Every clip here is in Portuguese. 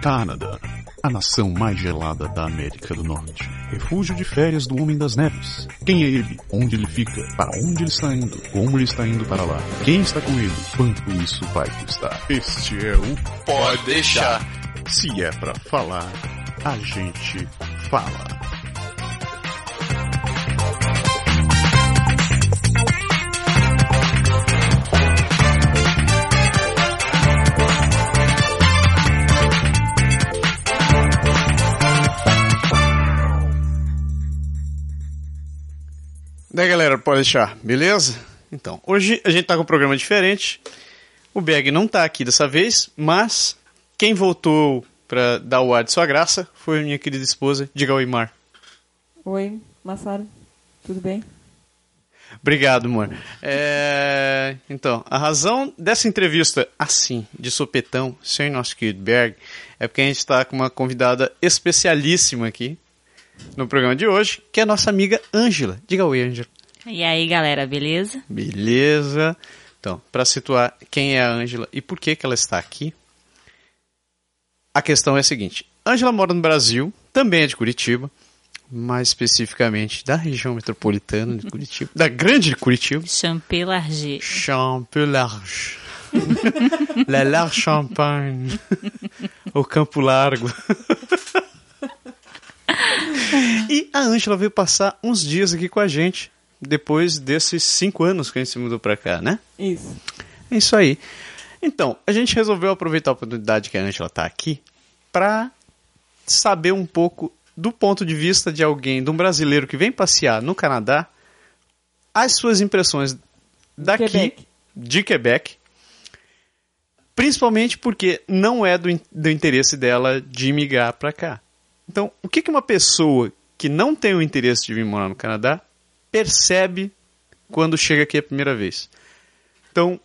Canadá, a nação mais gelada da América do Norte. Refúgio de férias do Homem das Neves. Quem é ele? Onde ele fica? Para onde ele está indo? Como ele está indo para lá? Quem está com ele? Quanto isso vai custar? Este é o Pode deixar. Se é pra falar, a gente fala. Daí galera, pode deixar, beleza? Então, hoje a gente tá com um programa diferente. O Beg não tá aqui dessa vez, mas quem voltou pra dar o ar de sua graça foi a minha querida esposa, diga oi, Mar. Oi, Massaro. Tudo bem? Obrigado, amor. É, Então, a razão dessa entrevista assim, de sopetão, sem nosso querido Berg, é porque a gente está com uma convidada especialíssima aqui no programa de hoje, que é a nossa amiga Ângela. Diga oi, Ângela. E aí, galera, beleza? Beleza. Então, para situar quem é a Ângela e por que, que ela está aqui, a questão é a seguinte: Ângela mora no Brasil, também é de Curitiba, mais especificamente da região metropolitana de Curitiba, da grande Curitiba. Champelarger. Champelarge. La Large Champagne. o Campo Largo. E a Ângela veio passar uns dias aqui com a gente, depois desses cinco anos que a gente se mudou pra cá, né? Isso. É isso aí. Então, a gente resolveu aproveitar a oportunidade que a Ângela tá aqui pra saber um pouco do ponto de vista de alguém, de um brasileiro que vem passear no Canadá, as suas impressões daqui, Quebec. de Quebec, principalmente porque não é do, do interesse dela de migrar pra cá. Então, o que, uma pessoa que não tem o interesse de vir morar no Canadá percebe quando chega aqui a primeira vez? Então,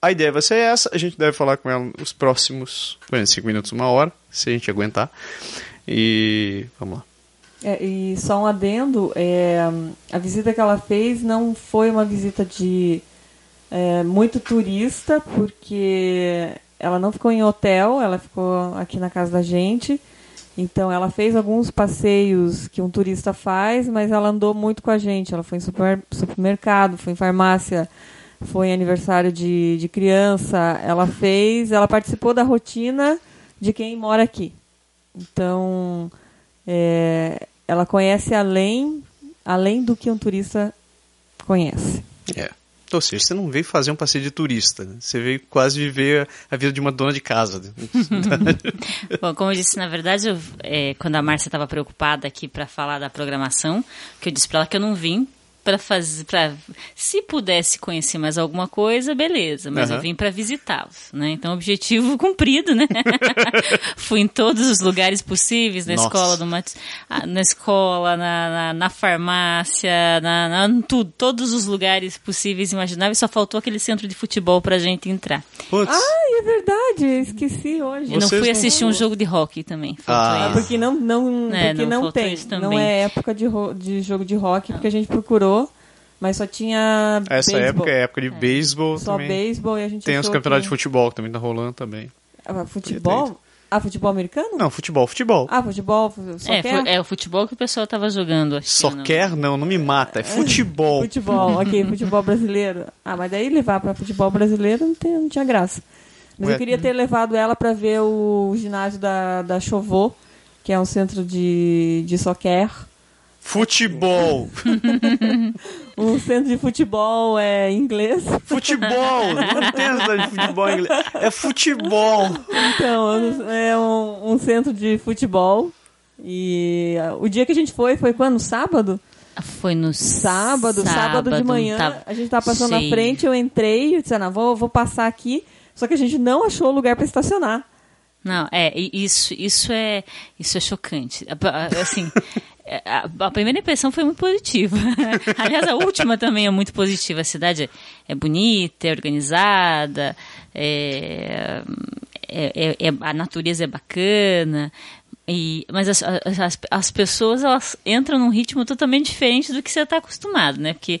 a ideia vai ser essa. A gente deve falar com ela nos próximos 45 minutos, uma hora, se a gente aguentar. E vamos lá. É, e só um adendo, é, a visita que ela fez não foi uma visita de é, muito turista, porque ela não ficou em hotel, ela ficou aqui na casa da gente. Então ela fez alguns passeios que um turista faz, mas ela andou muito com a gente. Ela foi em super- supermercado, foi em farmácia, foi em aniversário de, de criança. Ela fez, ela participou da rotina de quem mora aqui. Então, é, ela conhece além, além do que um turista conhece. É. Ou seja, você não veio fazer um passeio de turista, né? você veio quase viver a vida de uma dona de casa. Bom, como eu disse, na verdade, eu, é, quando a Márcia estava preocupada aqui para falar da programação, que eu disse para ela que eu não vim para fazer, para se pudesse conhecer mais alguma coisa, beleza, mas Aham. eu vim para visitá-los, né? Então, objetivo cumprido, né? Fui em todos os lugares possíveis, na Nossa. escola do Mat... ah, na escola, na, na, na farmácia, na, na em tudo, todos os lugares possíveis e imagináveis, só faltou aquele centro de futebol pra gente entrar. Putz, Ah, é verdade, esqueci hoje. Eu não fui não- assistir um jogo de hockey também. Faltou Ah. Ah, isso. porque não, não, É, porque não, não, tem. Não é época de, ro- de jogo de rock, porque a gente procurou, mas só tinha essa beisebol. época é época de beisebol Só também. beisebol e a gente Tem os campeonatos de que... futebol que também tá rolando também. Ah, futebol? Ah, futebol americano? Não, futebol, futebol. Ah, futebol, só É, é o futebol que o pessoal tava jogando. Acho Só que não. quer? Não, não me mata. É futebol. Futebol, ok, futebol brasileiro. Ah, mas daí levar pra futebol brasileiro não, tem- não tinha graça. Mas Ué. eu queria ter levado ela pra ver o ginásio da, da Chovô, que é um centro de, de soccer. Futebol. Um centro de futebol é inglês. Futebol. Não tem essa de futebol em inglês. É futebol. Então, é um, um centro de futebol. E ah, o dia que a gente foi, foi quando? Sábado? Foi no Sábado, sábado, de manhã. tava A gente tava passando na cheio. frente, eu entrei, eu disse, ah, não, vou, vou passar aqui. Só que a gente não achou lugar pra estacionar. Não, é, e isso, isso é, isso é chocante. Assim, a, a primeira impressão foi muito positiva. Aliás, a última também é muito positiva. A cidade é, é bonita, é organizada, é, é- é- é- a natureza é bacana. E, mas as, as, as pessoas elas entram num ritmo totalmente diferente do que você está acostumado, né? Porque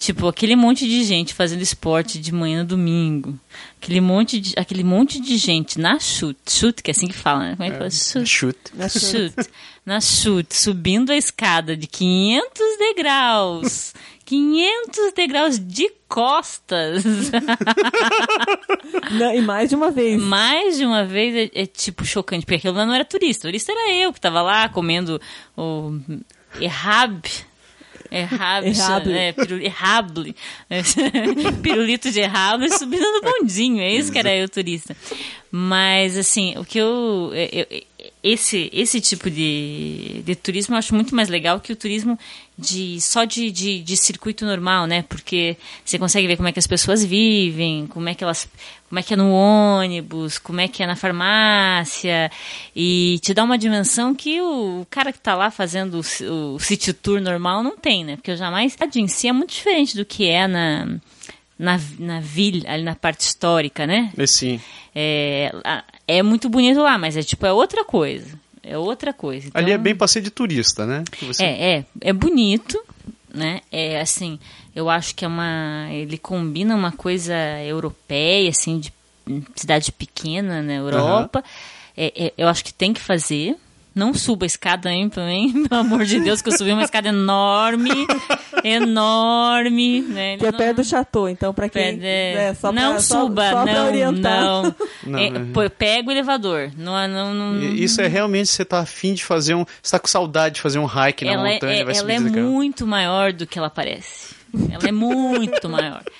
Tipo, aquele monte de gente fazendo esporte de manhã no domingo. Aquele monte de, aquele monte de gente na chute. Chute, que é assim que fala, né? Como é que fala? Chute. Chute. Na chute. Na chute, subindo a escada de 500 degraus. 500 degraus de costas. Não, e mais de uma vez. Mais de uma vez é, é, tipo chocante, porque aquilo lá não era turista. turista era eu que tava lá comendo o errab. Errable, Errable. é, piru, errable. pirulito de errable subindo no bondinho, é isso que era eu turista. Mas, assim, o que eu, eu- eu- esse, esse tipo de, de turismo eu acho muito mais legal que o turismo de só de, de, de circuito normal, né? Porque você consegue ver como é que as pessoas vivem, como é que elas, como é que é no ônibus, como é que é na farmácia e te dá uma dimensão que o, cara que tá lá fazendo o, o city tour normal não tem, né? Porque eu jamais a em si é muito diferente do que é na na, na vila, ali na parte histórica, né? Mas sim. É, é muito bonito lá, mas é tipo, é outra coisa. É outra coisa. Ali é Então- bem passeio de turista, né? Você- é, é, é bonito, né? É assim, eu acho que é uma, ele combina uma coisa europeia, assim, de cidade pequena na Europa. É, é, eu acho que tem que fazer. Não suba a escada aí também, pelo amor de Deus, que eu subi uma escada enorme, enorme, né? Que é Não- perto do chateau, então pra quem... é, né, só não só- suba, só não, não. Não, É, é. pega o elevador. Não, não, não, E Isso é realmente você tá afim de fazer um. Você tá com saudade de fazer um hike na ela é, montanha, é- vai ela é muito maior do que ela parece. Ela é muito maior.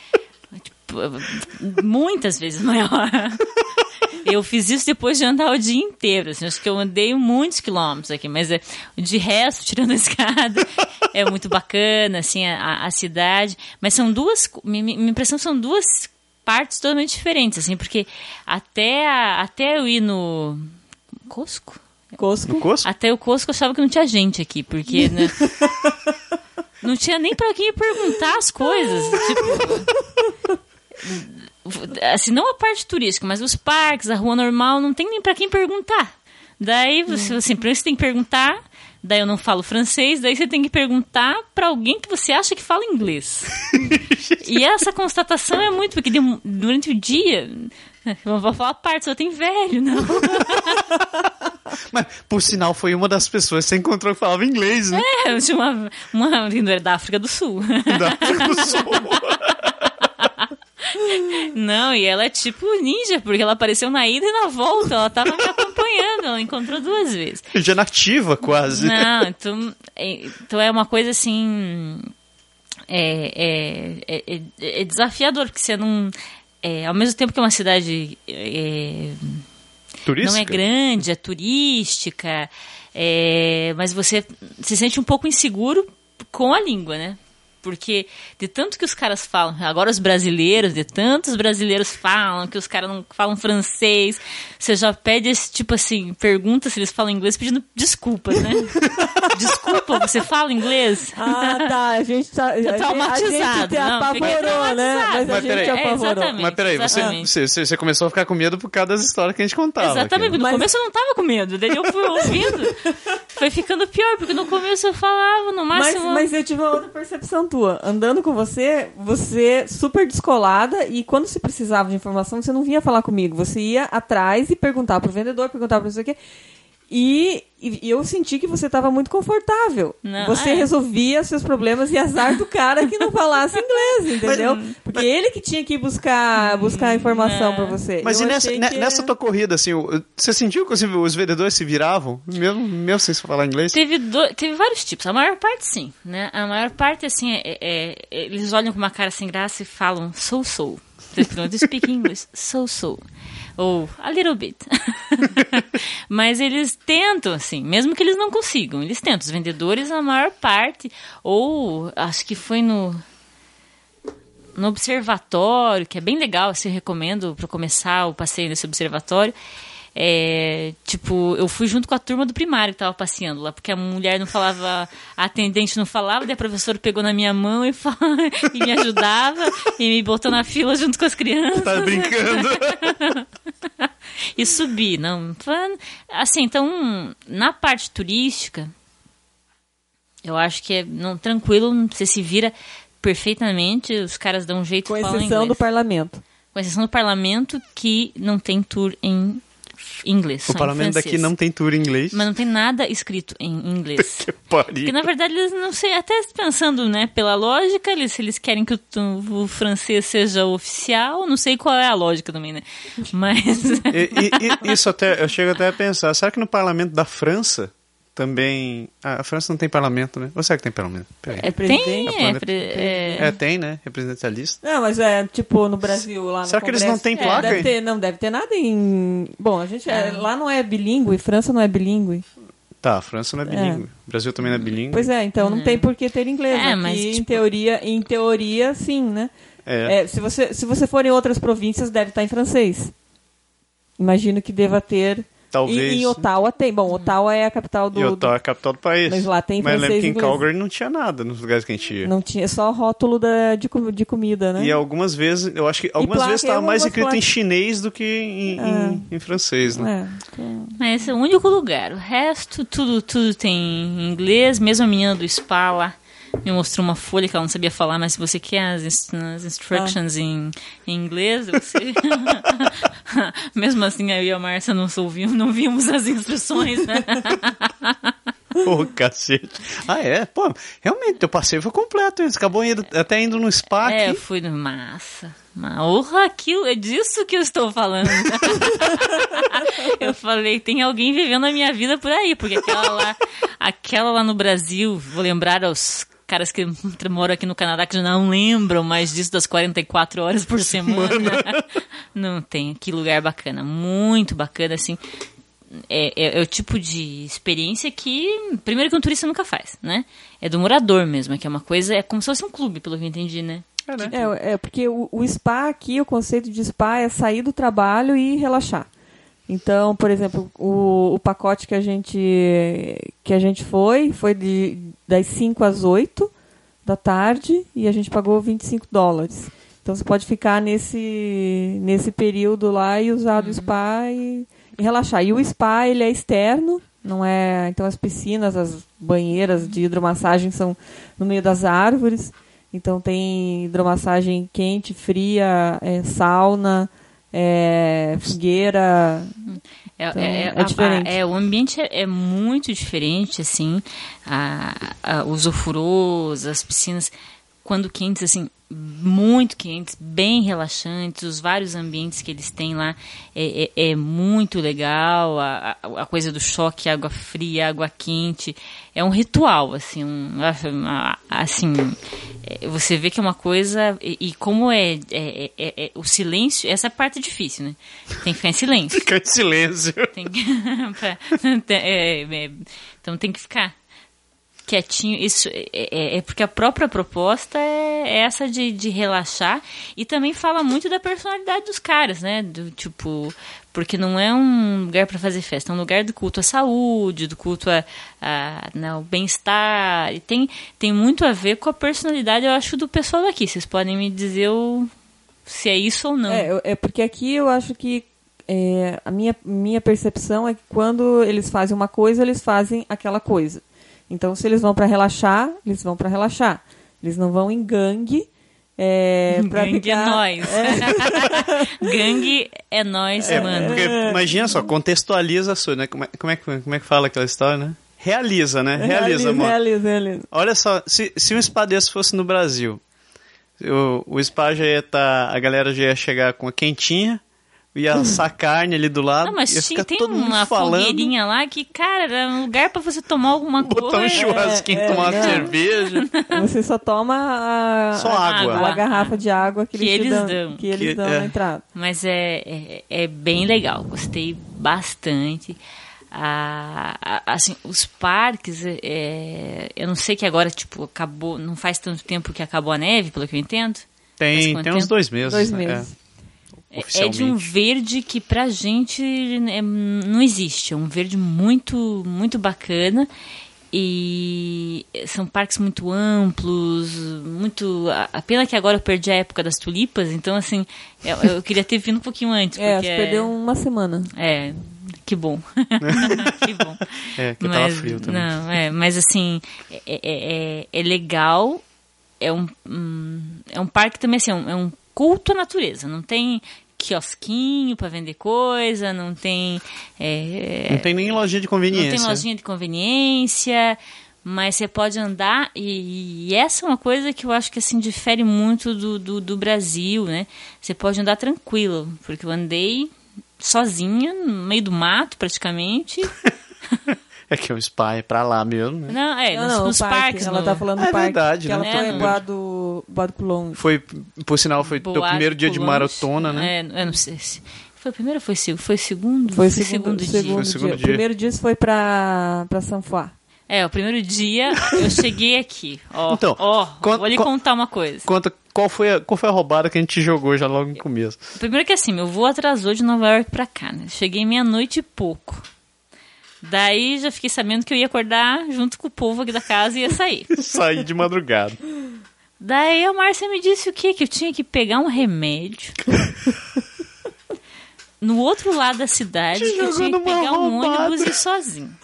Tipo, muitas vezes maior. Eu fiz isso depois de andar o dia inteiro. Assim, acho que eu andei muitos quilômetros aqui, mas é, de resto, tirando a escada, é muito bacana, assim, a, a cidade. Mas são duas. Minha, minha impressão são duas partes totalmente diferentes, assim, porque até, a- até eu ir no. Cosco? Cosco. Cosco? Até o Cosco eu achava que não tinha gente aqui, porque né, não tinha nem pra quem perguntar as coisas. Tipo, assim, não a parte turística, mas os parques, a rua normal, não tem nem pra quem perguntar. Daí, você, assim, primeiro você tem que perguntar, daí eu não falo francês, daí você tem que perguntar pra alguém que você acha que fala inglês. e essa constatação é muito, porque durante o dia, eu vou falar parte, só tem velho, não. Mas, por sinal, foi uma das pessoas que você encontrou que falava inglês, né? É, eu tinha uma, uma era da África do Sul. Da África do Sul. Não, e ela é tipo ninja, porque ela apareceu na ida e na volta. Ela tava me acompanhando, ela encontrou duas vezes. Já nativa, quase. Não, então é, então é uma coisa assim. É, é, é, é desafiador, porque você não. é, ao mesmo tempo que é uma cidade é, Turística? não é grande, é turística, é, mas você se sente um pouco inseguro com a língua, né? Porque de tanto que os caras falam, agora os brasileiros, de tantos brasileiros falam que os caras não falam francês, você já pede esse tipo assim, pergunta se eles falam inglês pedindo desculpas, né? Desculpa, você fala inglês? Ah, tá. A gente tá. a gente- A gente traumatizado, te não, apavorou, né? Mas a Mas gente peraí. É, apavorou. exatamente. Mas peraí, você, Exatamente. você, você- você começou a ficar com medo por causa das histórias que a gente contava. Exatamente, aqui. no Mas- começo eu não tava com medo, daí eu fui ouvindo. Foi ficando pior, porque no começo eu falava, no Mas, máximo. mas eu tive uma outra percepção tua. Andando com você, você super descolada e quando se precisava de informação, você não vinha falar comigo. Você ia atrás e perguntar pro vendedor, perguntar pro não sei o quê. E, e eu senti que você estava muito confortável. Não, você é. resolvia seus problemas e azar do cara que não falasse inglês, entendeu? Porque ele que tinha que ir buscar, buscar informação pra você. Mas Eu e nessa, ne- que- nessa tua corrida, assim, você sentiu que os, os vendedores se viravam? Mesmo, mesmo sem falar inglês? Teve, do- teve vários tipos. A maior parte, sim. Né? A maior parte, assim, é, é- é- eles olham com uma cara sem graça e falam so so. Do speak English, so so. Ou a little bit. Mas eles tentam, assim, mesmo que eles não consigam, eles tentam. Os vendedores, a maior parte, ou acho que foi no no observatório, que é bem legal, assim, recomendo para começar o passeio nesse observatório. É, tipo, eu fui junto com a turma do primário que tava passeando lá, porque a mulher não falava, a atendente não falava, daí a professora pegou na minha mão e, fala, e me ajudava e me botou na fila junto com as crianças Tá brincando? e subi, não. Assim, então, na parte turística, eu acho que é não, tranquilo, você se vira. perfeitamente, os caras dão um jeito Com de falar exceção do parlamento. Com exceção do parlamento, que não tem tour em inglês. O parlamento francês. daqui não tem tour em inglês. Mas não tem nada escrito em inglês. Que pariu. Porque na verdade eles não sei, até pensando, né, pela lógica, eles, se eles querem que o, o francês seja oficial, não sei qual é a lógica também, né? Mas E- e- e- isso até, eu chego até a pensar, será que no parlamento da França também... Ah, a França não tem parlamento, né? Ou será que tem parlamento? Peraí. É tem, presidente? é, pre- é, É, tem, né? Representatialista. Não, mas é tipo no Brasil lá no Será que eles não têm É, placa deve aí? ter, não deve ter nada em. Bom, a gente é- lá não é bilíngue, França não é bilíngue. Tá, a França não é bilíngue. O Brasil também não é bilíngue. Pois é, então não tem por que ter inglês. É, Aqui, mas, em tipo- teoria, em teoria, sim, né? É. É, se você se você for em outras províncias, deve estar em francês. Imagino que deva ter. Talvez. E em Ottawa tem. Bom, Ottawa é a capital do. E Ottawa é a capital do país. Mas lá tem Mas lembro que em inglês. Calgary não tinha nada nos lugares que a gente ia. Não tinha só rótulo da, de, de comida, né? E algumas vezes, eu acho que algumas placa, vezes estava eu mais escrito em placas. chinês do que em, em- em francês, né? É, então- mas esse é o único lugar. O resto, tudo, tudo tem em inglês. Mesmo a menina do spa lá me mostrou uma folha que ela não sabia falar, mas se você quer as, ins- as instructions em, em inglês, eu sei. Mesmo assim, eu e a Márcia não, ouvimos, não vimos as instruções, né? Pô, cacete. Ah, é? Pô, realmente, teu passeio foi completo. Eles acabou indo, até indo no spa É, eu aqui. fui no massa. Porra, aquilo, é disso que eu estou falando. eu falei, tem alguém vivendo a minha vida por aí, porque aquela lá, aquela lá no Brasil, vou lembrar aos caras que moram aqui no Canadá que não lembram mais disso das 44 horas por semana. Não tem, que lugar bacana, muito bacana, assim. É, é- é o tipo de experiência que, primeiro que um turista nunca faz, né? É do morador mesmo, que é uma coisa, é como se fosse um clube, pelo que eu entendi, né? É, né? É, é porque o, o spa aqui, o conceito de spa é sair do trabalho e relaxar. Então, por exemplo, o, o pacote que a gente que a gente foi foi de das 5 às 8 da tarde e a gente pagou 25 dólares. Então você pode ficar nesse nesse período lá e usar do spa e, e relaxar. E o spa ele é externo, não é, então as piscinas, as banheiras de hidromassagem são no meio das árvores. Então tem hidromassagem quente, fria, é, sauna, é, fogueira. É, Então, é, é a- diferente. a- é, o ambiente é, é muito diferente, assim. A, a- os ofurôs, as piscinas, quando quentes, assim, muito quentes, bem relaxantes, os vários ambientes que eles têm lá é, é, é muito legal. A, a, coisa do choque, água fria, água quente, é um ritual, assim, um, assim, é, você vê que é uma coisa e, e como é, é- é- é- o silêncio, essa é parte difícil, né? Tem que ficar em silêncio. Fica em silêncio. Tem que- pra- é, é, então tem que ficar quietinho. Isso é, é- é porque a própria proposta é essa de, de relaxar e também fala muito da personalidade dos caras, né? Do tipo, porque não é um lugar para fazer festa, é um lugar do culto à saúde, do culto a, a- né, ao bem-estar. E tem, tem muito a ver com a personalidade, eu acho, do pessoal daqui. Vocês podem me dizer o- se é isso ou não. É, é porque aqui eu acho que é, a minha, minha percepção é que quando eles fazem uma coisa, eles fazem aquela coisa. Então, se eles vão para relaxar, eles vão para relaxar. Eles não vão em gangue. É, pra Gangue ficar- é nós. Gangue é nós, É, mano. porque imagina só, contextualiza a sua, né? Como é, como, é, que- como é que fala aquela história, né? Realiza, né? Realiza, mano. realiza, realiza. Olha só, se, se um spa desse fosse no Brasil, o, o spa já ia estar. a galera já ia chegar com a quentinha, ia assar carne ali do lado, Não, mas ia ficar tem todo mundo uma falando. fogueirinha lá que, cara, era um lugar pra você tomar alguma Botar um coisa. churrasquinho, É, é, tomar uma não. cerveja. Você só toma a, Só a, água. a garrafa de água que, Que eles, dão, dão. Que eles Que- dão é. na entrada. Mas é, é, é bem legal, gostei bastante. Ah, assim, os parques, é, eu não sei que agora, tipo, acabou, não faz tanto tempo que acabou a neve, pelo que eu entendo. Tem, tem uns tempo? dois meses. Dois né? meses. É- É de um verde que pra gente é, não existe. É um verde muito, muito bacana. E são parques muito amplos, muito. A pena que agora eu perdi a época das tulipas, então assim, eu, eu queria ter vindo um pouquinho antes. É, você perdeu uma semana. É, que bom. que bom. É, que tava frio também. Não, é, mas assim, é, é, é- é legal é um, um- é um parque também assim, é um, é um culto à natureza. Não tem quiosquinho para vender coisa, não tem é, Não tem nem lojinha de não conveniência. tem lojinha de conveniência, mas você pode andar e, e essa é uma coisa que eu acho que assim difere muito do, do, do Brasil, né? Você pode andar tranquilo, porque eu andei sozinha no meio do mato praticamente. É que o spa é pra lá mesmo, né? Não, é, Não, nos, não, nos parque, parques. Ela no- tá falando do É parque. verdade, que né? ela foi É, Boado, Boado Coulon. Foi, por sinal, foi teu Boate primeiro dia de maratona, né? É, eu não sei se... Foi o primeiro ou foi, o seg- foi o segundo? Foi o Foi segundo, dia. segundo Foi o segundo dia. dia. O primeiro dia foi pra, pra Sanfoix. É, o primeiro dia eu cheguei aqui. Ó, Então, ó, con- vou lhe con- contar uma coisa. Conta qual foi, a, qual foi a roubada que a gente jogou já logo no começo. Primeiro que assim, meu voo atrasou de Nova York pra cá, né? Cheguei meia-noite e pouco. Daí já fiquei sabendo que eu ia acordar junto com o povo aqui da casa e ia sair. Saí de madrugada. Daí a Márcia me disse o quê? Que eu tinha que pegar um remédio. No outro lado da cidade, Te que eu tinha que pegar um roubada. ônibus e ir sozinho.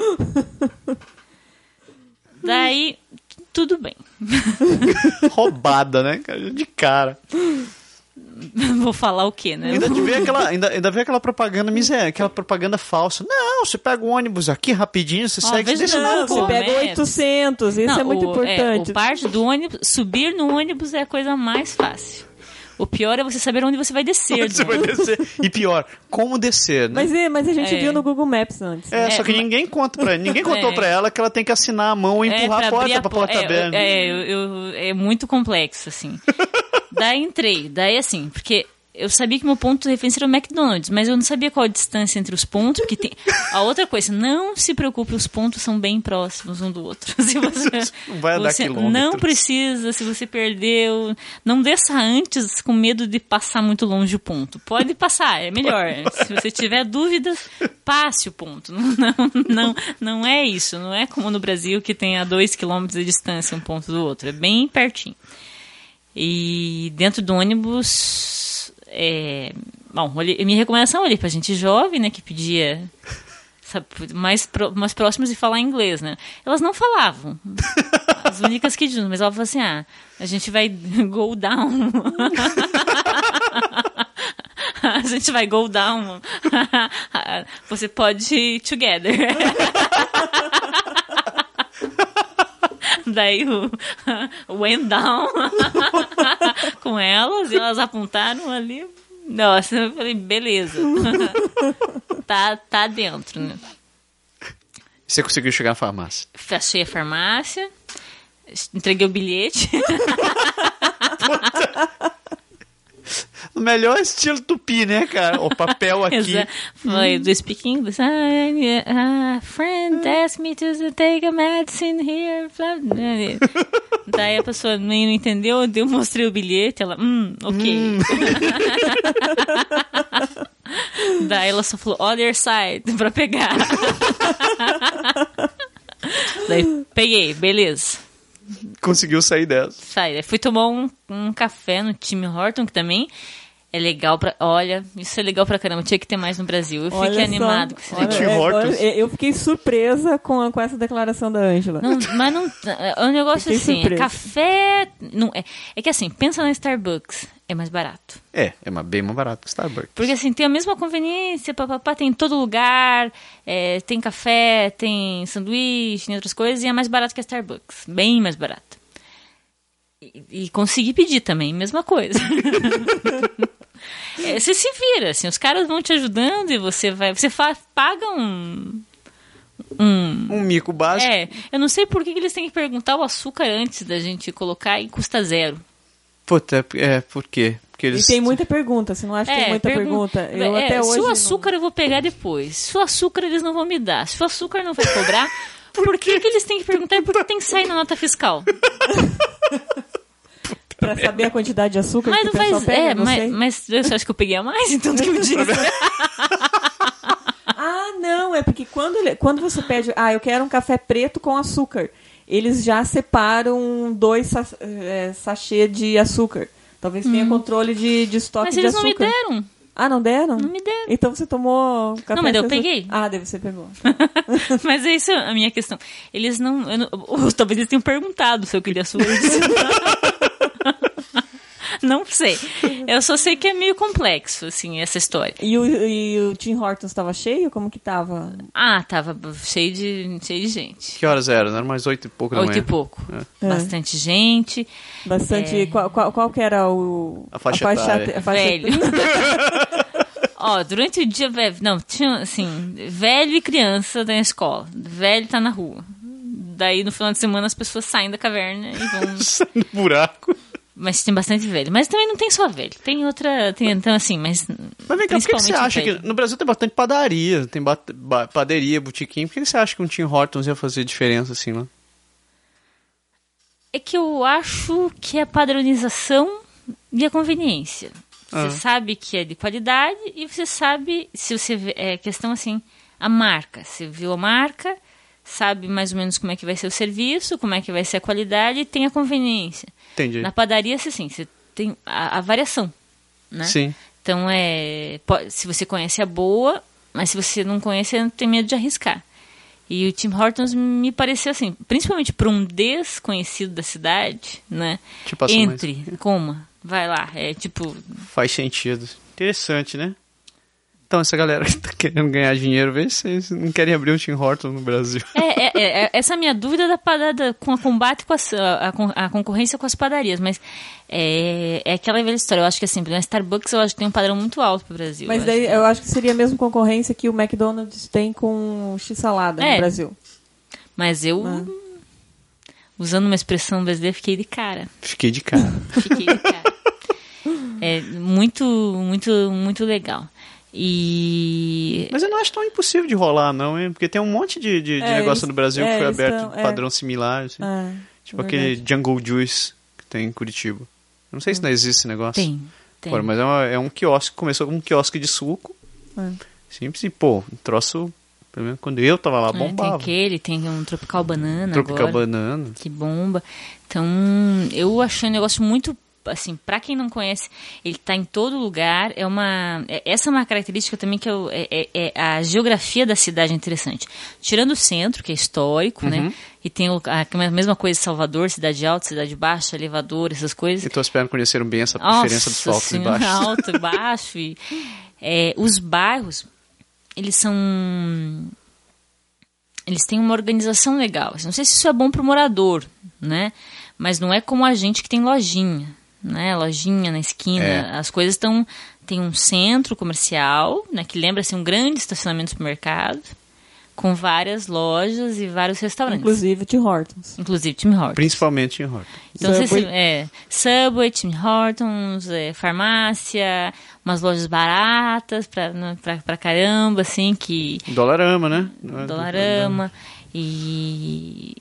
Daí, tudo bem. Roubada, né? De cara. Vou falar o quê, né? Ainda vê aquela, ainda, ainda vê aquela propaganda miséria, aquela propaganda falsa. Não, você pega o ônibus aqui rapidinho, você Ó, segue desse não, lado, você pega né? 800, isso Não, é muito o, importante. o parte do ônibus, subir no ônibus é a coisa mais fácil. O pior é você saber onde você vai descer. Você do vai descer. E pior, como descer, né? Mas, é, mas a gente É. viu no Google Maps antes. É, É, só que mas- ninguém conta pra ninguém contou É. pra ela que ela tem que assinar a mão e empurrar a pra porta pra po- porta é, aberta. É, eu- eu- é muito complexo, assim. Daí entrei, daí assim, porque eu sabia que meu ponto de referência era o McDonald's, mas eu não sabia qual a distância entre os pontos, porque tem... A outra coisa, não se preocupe, os pontos são bem próximos um do outro. Se você, Não vai você quilômetros. não precisa, se você perdeu, não desça antes com medo de passar muito longe o ponto. Pode passar, é melhor. Se você tiver dúvidas, passe o ponto. Não, não, não é isso, não é como no Brasil que tem a dois quilômetros de distância um ponto do outro, é bem pertinho. E dentro do ônibus, é, bom, minha recomendação olhei pra gente jovem, né, que pedia sabe, mais, pro- mais próximas de falar inglês, né? Elas não falavam. As únicas que diziam, mas ela falou assim, ah, a gente vai go down. a gente vai go down. Você pode ir together. Daí o went down com elas e elas apontaram ali. Nossa, eu falei, beleza. tá, tá dentro, né? Você conseguiu chegar na farmácia. Fechei a farmácia, entreguei o bilhete. O melhor estilo tupi, né, cara? O papel aqui. Falei, do speak English. Ah, a friend asked me to take a medicine here. Daí a pessoa nem não entendeu, eu mostrei o bilhete, ela, hum, ok. Daí ela só falou, other side, pra pegar. Daí peguei, beleza. Conseguiu sair dessa. Sai, daí fui tomar um, um café no time Horton, que também é legal pra. Olha, isso é legal pra caramba. Tinha que ter mais no Brasil. Eu Olha fiquei só, animado com esse olha, negócio. É, eu fiquei surpresa com, a- com essa declaração da Ângela. Não, mas não. É um negócio Fiquei assim, é café. Não, é, é que assim, pensa na Starbucks, é mais barato. É, é uma- bem mais barato que Starbucks. Porque assim, tem a mesma conveniência, papapá, tem em todo lugar, é, tem café, tem sanduíche, tem outras coisas, e é mais barato que a Starbucks. Bem mais barato. E, e consegui pedir também, mesma coisa. É, você se vira, assim, os caras vão te ajudando e você vai. Você fa- paga um. Um. Um mico básico. É, eu não sei por que, que eles têm que perguntar o açúcar antes da gente colocar e custa zero. Puta, é, por quê? Porque E eles... tem muita pergunta, você não acha que tem muita pergun- pergunta? Eu É, até se hoje. o não- açúcar eu vou pegar depois. Se o açúcar eles não vão me dar. Se o açúcar não vai cobrar, por, que, que eles têm que perguntar e por que tem que sair na nota fiscal? Pra saber a quantidade de açúcar Mas que não o pessoal faz. pega, É, não sei. mas, mas eu acho que eu peguei a mais, então do que me disse. Ah, não, é porque quando, ele- quando você pede, ah, eu quero um café preto com açúcar, eles já separam dois sa é, sachê de açúcar. Talvez tenha controle de, de estoque Hum. Mas de eles não açúcar. me deram. Ah, não deram? Não me deram. Então você tomou café Não, mas eu sem açúcar? peguei. Ah, deve você pegou. Mas é isso a minha questão. Eles não. eu não- ou talvez eles tenham perguntado se eu queria açúcar. Eu disse, não. não sei. Eu só sei que é meio complexo, assim, essa história. E o, e o Tim Hortons estava cheio? Como que tava? Ah, tava cheio de, cheio de gente. Que horas eram? Era mais oito e pouco da Oito manhã. e pouco. É. Bastante gente. Bastante. É. Qual, qual, qual que era o. A faixa etária. a faixa Velho. Ó, durante o dia, velho, não, tinha assim, velho e criança da escola. Velho tá na rua. Daí no final de semana as pessoas saem da caverna e vão. Sai no buraco. Mas tem bastante velho. Mas também não tem só velho. Tem outra. Tem, então, assim, mas. Mas vem cá, por que que você acha velho. que no Brasil tem bastante padaria, tem ba- ba- padaria, botiquim, por que que você acha que um Tim Hortons ia fazer diferença assim lá? É que eu acho que é a padronização e a conveniência. Você Ah. sabe que é de qualidade e você sabe, se você vê, é questão assim, a marca. Você viu a marca, sabe mais ou menos como é que vai ser o serviço, como é que vai ser a qualidade e tem a conveniência. Entendi. Na padaria, assim, você tem a, a variação, né? Sim. Então, é, po- se você conhece a boa, mas se você não conhece, não tem medo de arriscar. E o Tim Hortons me pareceu assim, principalmente para um desconhecido da cidade, né? Te passou mais. Entre, coma, vai lá, é tipo, Faz sentido. Interessante, né? Então, essa galera que tá querendo ganhar dinheiro, vê se vocês não querem abrir um Tim Hortons no Brasil. é, é- é- é essa minha dúvida da parada com a combate com as- a, a con- a concorrência com as padarias, mas é, é aquela velha história. Eu acho que assim, a Starbucks eu acho que tem um padrão muito alto pro Brasil. Mas eu daí acho eu acho que seria a mesma concorrência que o McDonald's tem com X-salada É. no Brasil. que- Mas eu, usando uma expressão brasileira, fiquei de cara. Fiquei de cara. Fiquei de cara. É muito, muito, muito legal. E Mas eu não acho tão impossível de rolar, não, hein? Porque tem um monte de, de, de É, negócio eles- no Brasil é, que foi eles aberto tão- de padrão similar. assim. É, tipo é aquele. Jungle Juice que tem em Curitiba. Não sei se não existe esse negócio. tem, tem. Pô, mas é, uma- é um quiosque, começou como um quiosque de suco. É. Simples e, pô, um troço, pelo menos quando eu tava lá, É, tem bombava. aquele, tem um Tropical Banana Tropical agora. Banana. que bomba. Então, eu achei um negócio muito assim, pra quem não conhece, ele tá em todo lugar. É uma, é- essa é uma característica também que eu, é, é- é a geografia da cidade é interessante. Tirando o centro, que é histórico, Uhum. né? E tem o- a, mesma coisa Salvador, cidade alta, cidade baixa, elevador, essas coisas. E tuas pernas conheceram bem essa Nossa diferença dos altos e Senhora, baixos. alto e baixo. E, é, os bairros, eles são. Eles têm uma organização legal. Não sei se isso é bom para o morador, né? Mas não é como a gente que tem lojinha, né? Lojinha na esquina. É. As coisas estão. Tem um centro comercial, né? Que lembra assim, um grande estacionamento de supermercado, com várias lojas e vários restaurantes. Inclusive Tim Hortons. Inclusive Tim Hortons. Principalmente em Horton. Então, Subway. se- é, Subway, Tim Hortons, é, farmácia, umas lojas baratas pra, né, pra, pra caramba, assim, que... Dolarama, né? É- Dolarama. E...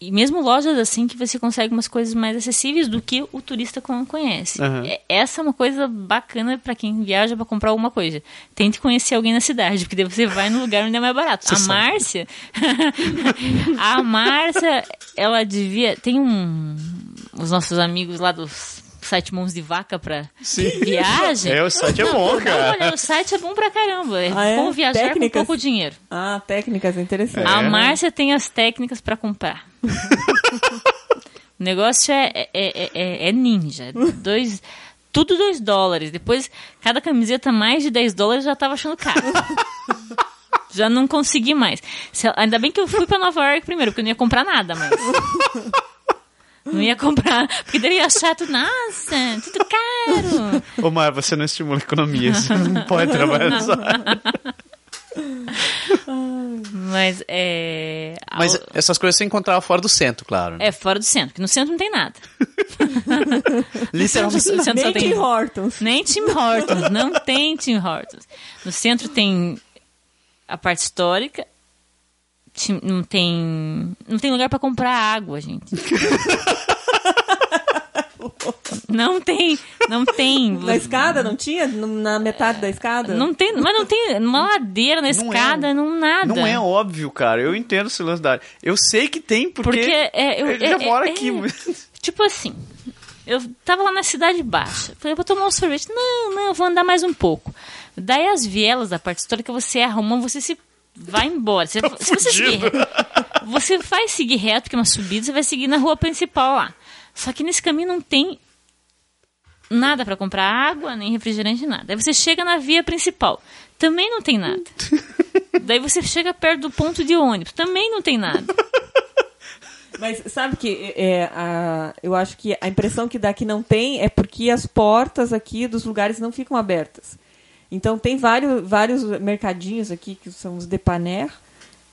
E mesmo lojas assim que você consegue umas coisas mais acessíveis do que o turista con- conhece. É- Essa é uma coisa bacana pra quem viaja pra comprar alguma coisa. Tente conhecer alguém na cidade, porque daí você vai no lugar onde é mais barato. a sabe. Márcia, a Márcia, ela devia tem um os nossos amigos lá dos site Mãos de Vaca pra Sim. viagem. É, o site é bom, cara. Olha, o site é bom pra caramba. É Ah, é? bom viajar Técnicas? com pouco dinheiro. Ah, técnicas interessantes. A É. Márcia tem as técnicas pra comprar. o negócio é, é, é, é- é ninja. Dois, tudo 2 dólares. Depois, cada camiseta mais de 10 dólares já tava achando caro. já não consegui mais. Ainda bem que eu fui pra Nova York primeiro, porque eu não ia comprar nada mais. Não ia comprar, porque daí ia achar tudo, nossa, tudo caro. Ô, Mar, você não estimula a economia. Você não pode trabalhar nessa área. Mas é. Mas ao- essas coisas você encontrava fora do centro, claro. né? É fora do centro, porque no centro não tem nada. Literalmente. No centro só Nem tem- Tim Hortons. Nem Tim Hortons, não tem Tim Hortons. No centro tem a parte histórica, não tem não tem lugar pra comprar água, gente. Não tem, não tem. Na escada não tinha? No- Na metade da escada? Não tem, mas não tem uma ladeira na Não é. escada, não nada. Não é óbvio, cara. Eu entendo esse lance da área. Eu sei que tem, porque, Porque é, eu, ele é- já mora é- aqui. é- Tipo assim, eu tava lá na Cidade Baixa. Falei, vou tomar um sorvete. Não, não, eu vou andar mais um pouco. Daí as vielas da parte histórica você arruma, você se vai embora. Você, se você seguir, você vai seguir reto, porque é uma subida, você vai seguir na rua principal lá. Só que nesse caminho não tem nada para comprar água, nem refrigerante, nada. Aí você chega na via principal, também não tem nada. Daí você chega perto do ponto de ônibus, também não tem nada. Mas sabe que é, a, eu acho que a impressão que dá que não tem é porque as portas aqui dos lugares não ficam abertas. Então tem vários, vários mercadinhos aqui que são os depaner,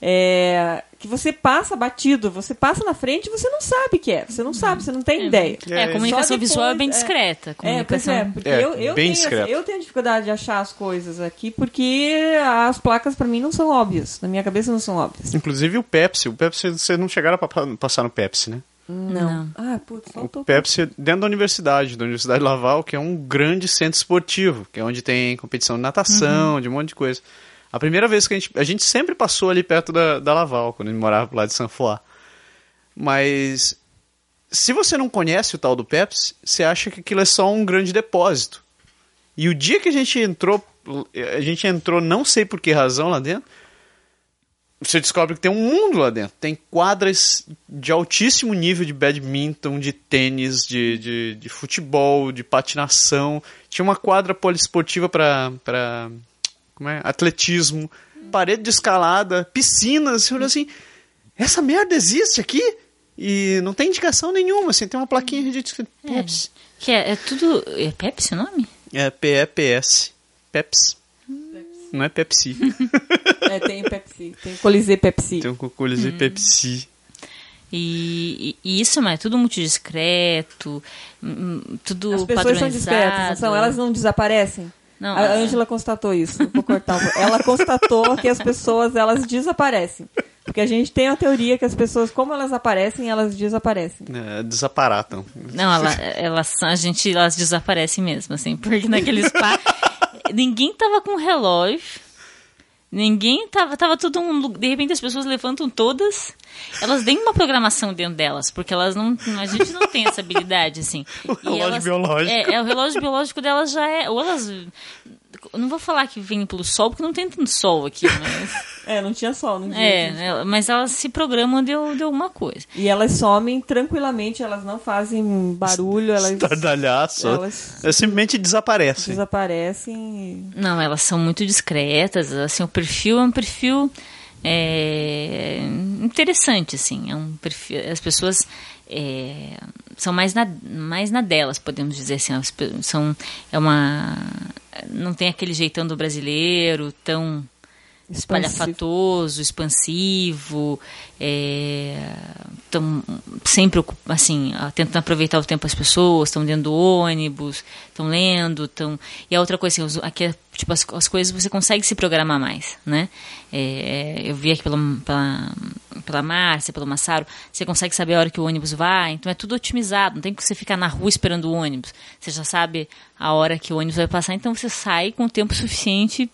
é, que você passa batido, você passa na frente e você não sabe o que é. Você não sabe, você não tem É. ideia. É, a comunicação Só visual é depois, bem é. discreta. É, comunicação. é, porque É, eu, eu, bem tenho, discreto. eu tenho dificuldade de achar as coisas aqui porque as placas pra mim não são óbvias. Na minha cabeça não são óbvias. Inclusive o Pepsi. O Pepsi, vocês não chegaram a pa- passar no Pepsi, né? Não. Ah, putz, faltou. O Pepsi dentro da universidade, da Universidade Laval, que é um grande centro esportivo, que é onde tem competição de natação, de um monte de coisa. A primeira vez que a gente. A gente sempre passou ali perto da, da Laval, quando a gente morava pro lado de San Foix. Mas. Se você não conhece o tal do Pepsi, você acha que aquilo é só um grande depósito. E o dia que a gente entrou. A gente entrou, não sei por que razão lá dentro. Você descobre que tem um mundo lá dentro. Tem quadras de altíssimo nível de badminton, de tênis, de, de, de futebol, de patinação. Tinha uma quadra poliesportiva para como é? atletismo, parede de escalada, piscinas. Você olhou assim, essa merda existe aqui? E não tem indicação nenhuma, assim, tem uma plaquinha de escrito Pepsi. Que é, é tudo. É Pepsi o nome? É P-E-P-S. Pepsi. Não é Pepsi. É, tem o Pepsi. Tem o Coliseu Pepsi. tem um cuculis de Pepsi. E, e- isso mas é tudo muito discreto, hum, tudo As pessoas são discretas, não são? Elas não desaparecem? Não, a é. Ângela constatou isso. Vou cortar. um- Ela constatou que as pessoas elas desaparecem. Porque a gente tem a teoria que as pessoas, como elas aparecem, elas desaparecem. É, desaparatam. Não, ela, elas, são- a gente, elas desaparecem mesmo, assim, porque naquele spa ninguém tava com relógio, ninguém tava, tava todo mundo, de repente as pessoas levantam todas, elas têm uma programação dentro delas, porque elas não, a gente não tem essa habilidade, assim. O relógio elas- biológico. É, é, o relógio biológico delas já é, ou elas, eu não vou falar que vem pelo sol, porque não tem tanto sol aqui, mas, É, não tinha sol no dia. é, ela- mas elas se programam de, de alguma coisa. E elas somem tranquilamente, elas não fazem barulho, elas Estardalhaço. Elas- É, simplesmente desaparecem. desaparecem. Não, elas são muito discretas, assim, o perfil é um perfil é, interessante, assim, é um perfil, as pessoas é, são mais na, mais na delas, podemos dizer assim, são, é uma, não tem aquele jeitão do brasileiro tão espalhafatoso, expansivo, é, tão sempre assim, tentando aproveitar o tempo das pessoas, estão dentro do ônibus, estão lendo, estão e a outra coisa, assim, aqui é, tipo as, as coisas você consegue se programar mais, né? É, eu vi aqui pela pela, pela Márcia, pelo Massaro, você consegue saber a hora que o ônibus vai, então é tudo otimizado, não tem que você ficar na rua esperando o ônibus, você já sabe a hora que o ônibus vai passar, então você sai com tempo suficiente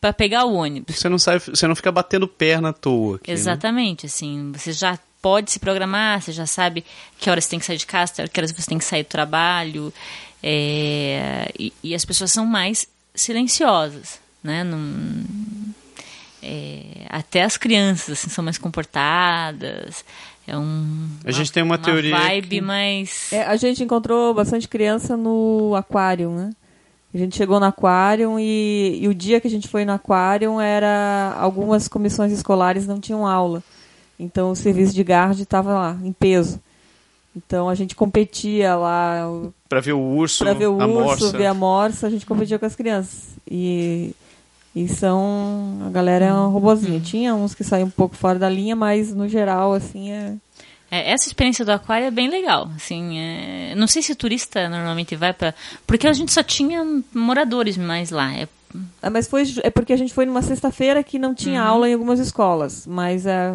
para pegar o ônibus. Você não sai, você não fica batendo perna à toa. Aqui, né? Exatamente, assim, você já pode se programar, você já sabe que horas você tem que sair de casa, que horas você tem que sair do trabalho, é, e, e as pessoas são mais silenciosas, né? Não, é, até as crianças assim, são mais comportadas, é um, A gente tem uma teoria vibe que- mais... É, a gente encontrou bastante criança no aquário, né? A gente chegou no aquário e, e o dia que a gente foi no aquário era algumas comissões escolares não tinham aula. Então o serviço de guarda estava lá, em peso. Então a gente competia lá Pra ver o urso, para ver o a urso, morsa. ver a morsa, a gente competia com as crianças. E, e são. A galera é uma robozinha. Tinha uns que saíam um pouco fora da linha, mas no geral, assim, é. É, essa experiência do aquário é bem legal, assim, é- não sei se o turista normalmente vai para porque a gente só tinha moradores mais lá, é, Ah, mas foi é porque a gente foi numa sexta-feira que não tinha aula em algumas escolas. Mas é,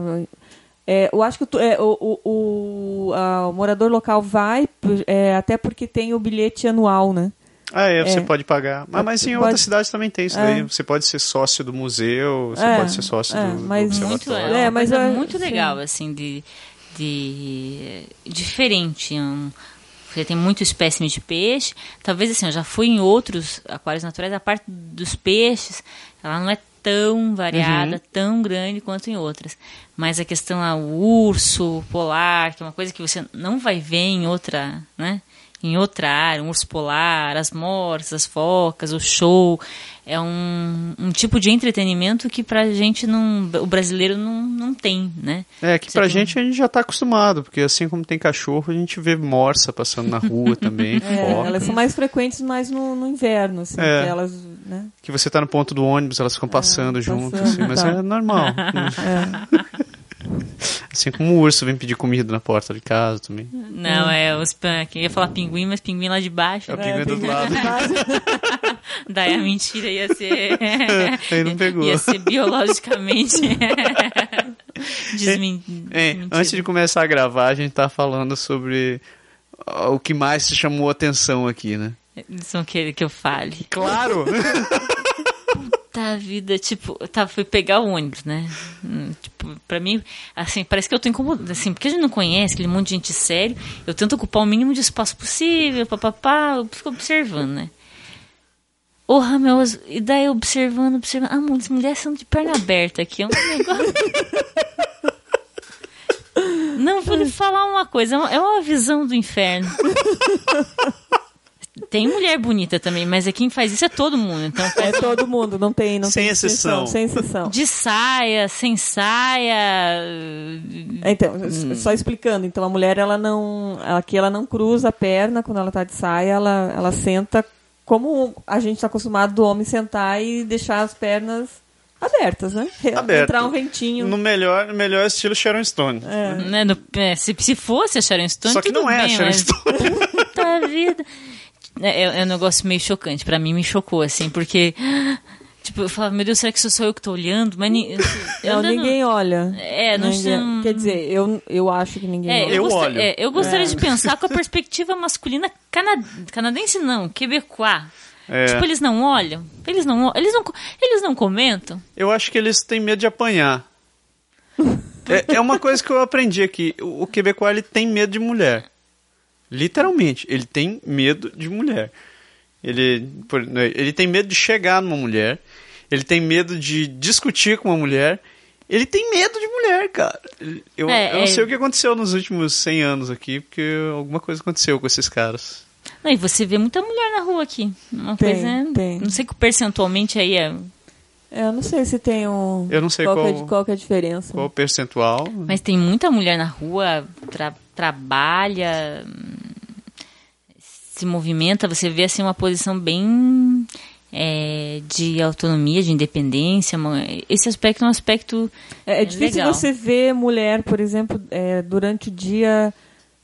é, eu acho que o, é, o, o, o, a- o morador local vai, é, até porque tem o bilhete anual, né? Ah, é, você É. pode pagar. Mas, mas em Pode- outras cidades também tem isso É. daí. Você pode ser sócio do museu, você É, pode ser sócio é, do, do mas muito observatório. é, É, mas eu- muito sim. legal, assim, de, de diferente, um, você tem muito espécime de peixe, talvez assim, eu já fui em outros aquários naturais, a parte dos peixes, ela não é tão variada, tão grande quanto em outras. Mas a questão lá, o urso polar, que é uma coisa que você não vai ver em outra, né? Em outra área, um urso polar, as mortes, as focas, o show. É um, um tipo de entretenimento que pra gente não. O brasileiro não, não tem, né? É, que Você pra tem- gente a gente já tá acostumado, porque assim como tem cachorro, a gente vê morsa passando na rua também, É, foca. elas são mais frequentes mais no, no inverno, assim, É. que elas, né? Que você tá no ponto do ônibus, elas ficam passando junto, passando, assim, mas tá. é normal. Assim como o urso vem pedir comida na porta de casa também. Não, é os. pan- Eu ia falar pinguim, mas pinguim lá de baixo. É o pinguim do lado. Daí a mentira ia ser. Aí não pegou. Ia ser biologicamente. Desmen... É, desmentida. antes de começar a gravar, a gente tá falando sobre ah, o que mais te chamou a atenção aqui, né? Eles não querem que eu fale. Claro! Tá, vida, tipo, tá, fui pegar o ônibus, né? Hum, Tipo, pra mim, assim, parece que eu tô incomodada, assim, porque a gente não conhece aquele monte de gente sério, eu tento ocupar o mínimo de espaço possível, papapá, eu fico observando, né? Porra, meu, e daí observando, observando, ah, mano, as mulheres são de perna aberta aqui, é um negócio... Não, vou lhe falar uma coisa, é uma- é uma visão do inferno. Tem mulher bonita também, mas é quem faz isso é todo mundo, então É todo mundo, não tem, não Sem tem exceção. Sem exceção. de saia, sem saia. É, Então, s- só explicando, então a mulher ela não, aqui ela não cruza a perna quando ela tá de saia, ela, ela senta como a gente está acostumado do homem sentar e deixar as pernas abertas, né? Aberto. Entrar um ventinho. No melhor, melhor estilo Sharon Stone. Né, no- é, se, se fosse a Sharon Stone, Só que tudo não é a bem, Sharon mas... Stone. Puta vida. É, é, é um negócio meio chocante. Pra mim, me chocou, assim, porque... Tipo, eu falava, meu Deus, será que sou só eu que tô olhando? Mas ni- Não, andando- ninguém olha. É, não Ninguém- Quer dizer, eu, eu acho que ninguém É, olha. eu, olho. é, eu gostaria É. de pensar com a perspectiva masculina cana- canadense, não, quebecois. É. Tipo, eles não olham, eles não, eles não, eles não comentam. Eu acho que eles têm medo de apanhar. É, é uma coisa que eu aprendi aqui. O, o Quebecois, ele tem medo de mulher. Literalmente, ele tem medo de mulher. Ele, por- né, ele tem medo de chegar numa mulher. Ele tem medo de discutir com uma mulher. Ele tem medo de mulher, cara. Eu, É, eu não é. sei o que aconteceu nos últimos 100 anos aqui, porque alguma coisa aconteceu com esses caras. Não, e você vê muita mulher na rua aqui. Uma Tem, coisa, tem. não sei que percentualmente aí é, É, eu não sei se tem um. Eu não sei qual, que é, qual- qual é a diferença. Qual o percentual? mas tem muita mulher na rua, tra- trabalha, se movimenta, você vê assim uma posição bem é, de autonomia, de independência. Esse aspecto é um aspecto É, é É difícil legal. você ver mulher, por exemplo, é, durante o dia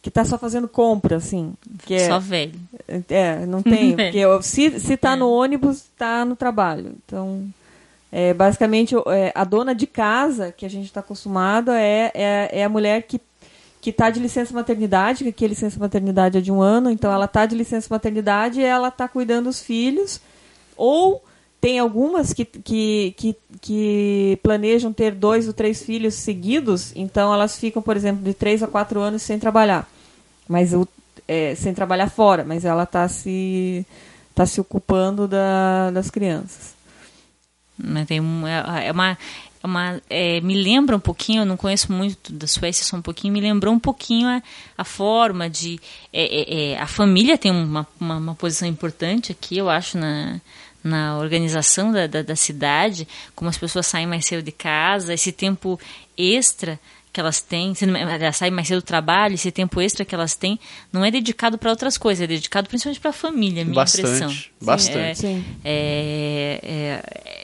que tá só fazendo compra, assim. Que é, só velho. É, não tem. porque se, se tá no ônibus, tá no trabalho. Então, é, basicamente, é, a dona de casa, que a gente está acostumado, é, é, é a mulher que, que tá de licença maternidade, que a licença maternidade é de um ano, então ela tá de licença maternidade e ela tá cuidando dos filhos. Ou tem algumas que, que, que, que planejam ter dois ou três filhos seguidos, então elas ficam, por exemplo, de três a quatro anos sem trabalhar. Mas é, sem trabalhar fora, mas ela está se, tá se ocupando da, das crianças. Tem um- é é uma, uma é, me lembra um pouquinho, eu não conheço muito da Suécia, só um pouquinho, me lembrou um pouquinho a, a forma de. é, é, é, a família tem uma, uma, uma posição importante aqui, eu acho, na, na organização da, da, da cidade, como as pessoas saem mais cedo de casa, esse tempo extra que elas têm, se não- elas saem mais cedo do trabalho, esse tempo extra que elas têm, não é dedicado para outras coisas, é dedicado principalmente para a família, minha Bastante, impressão. bastante. É, Sim. é,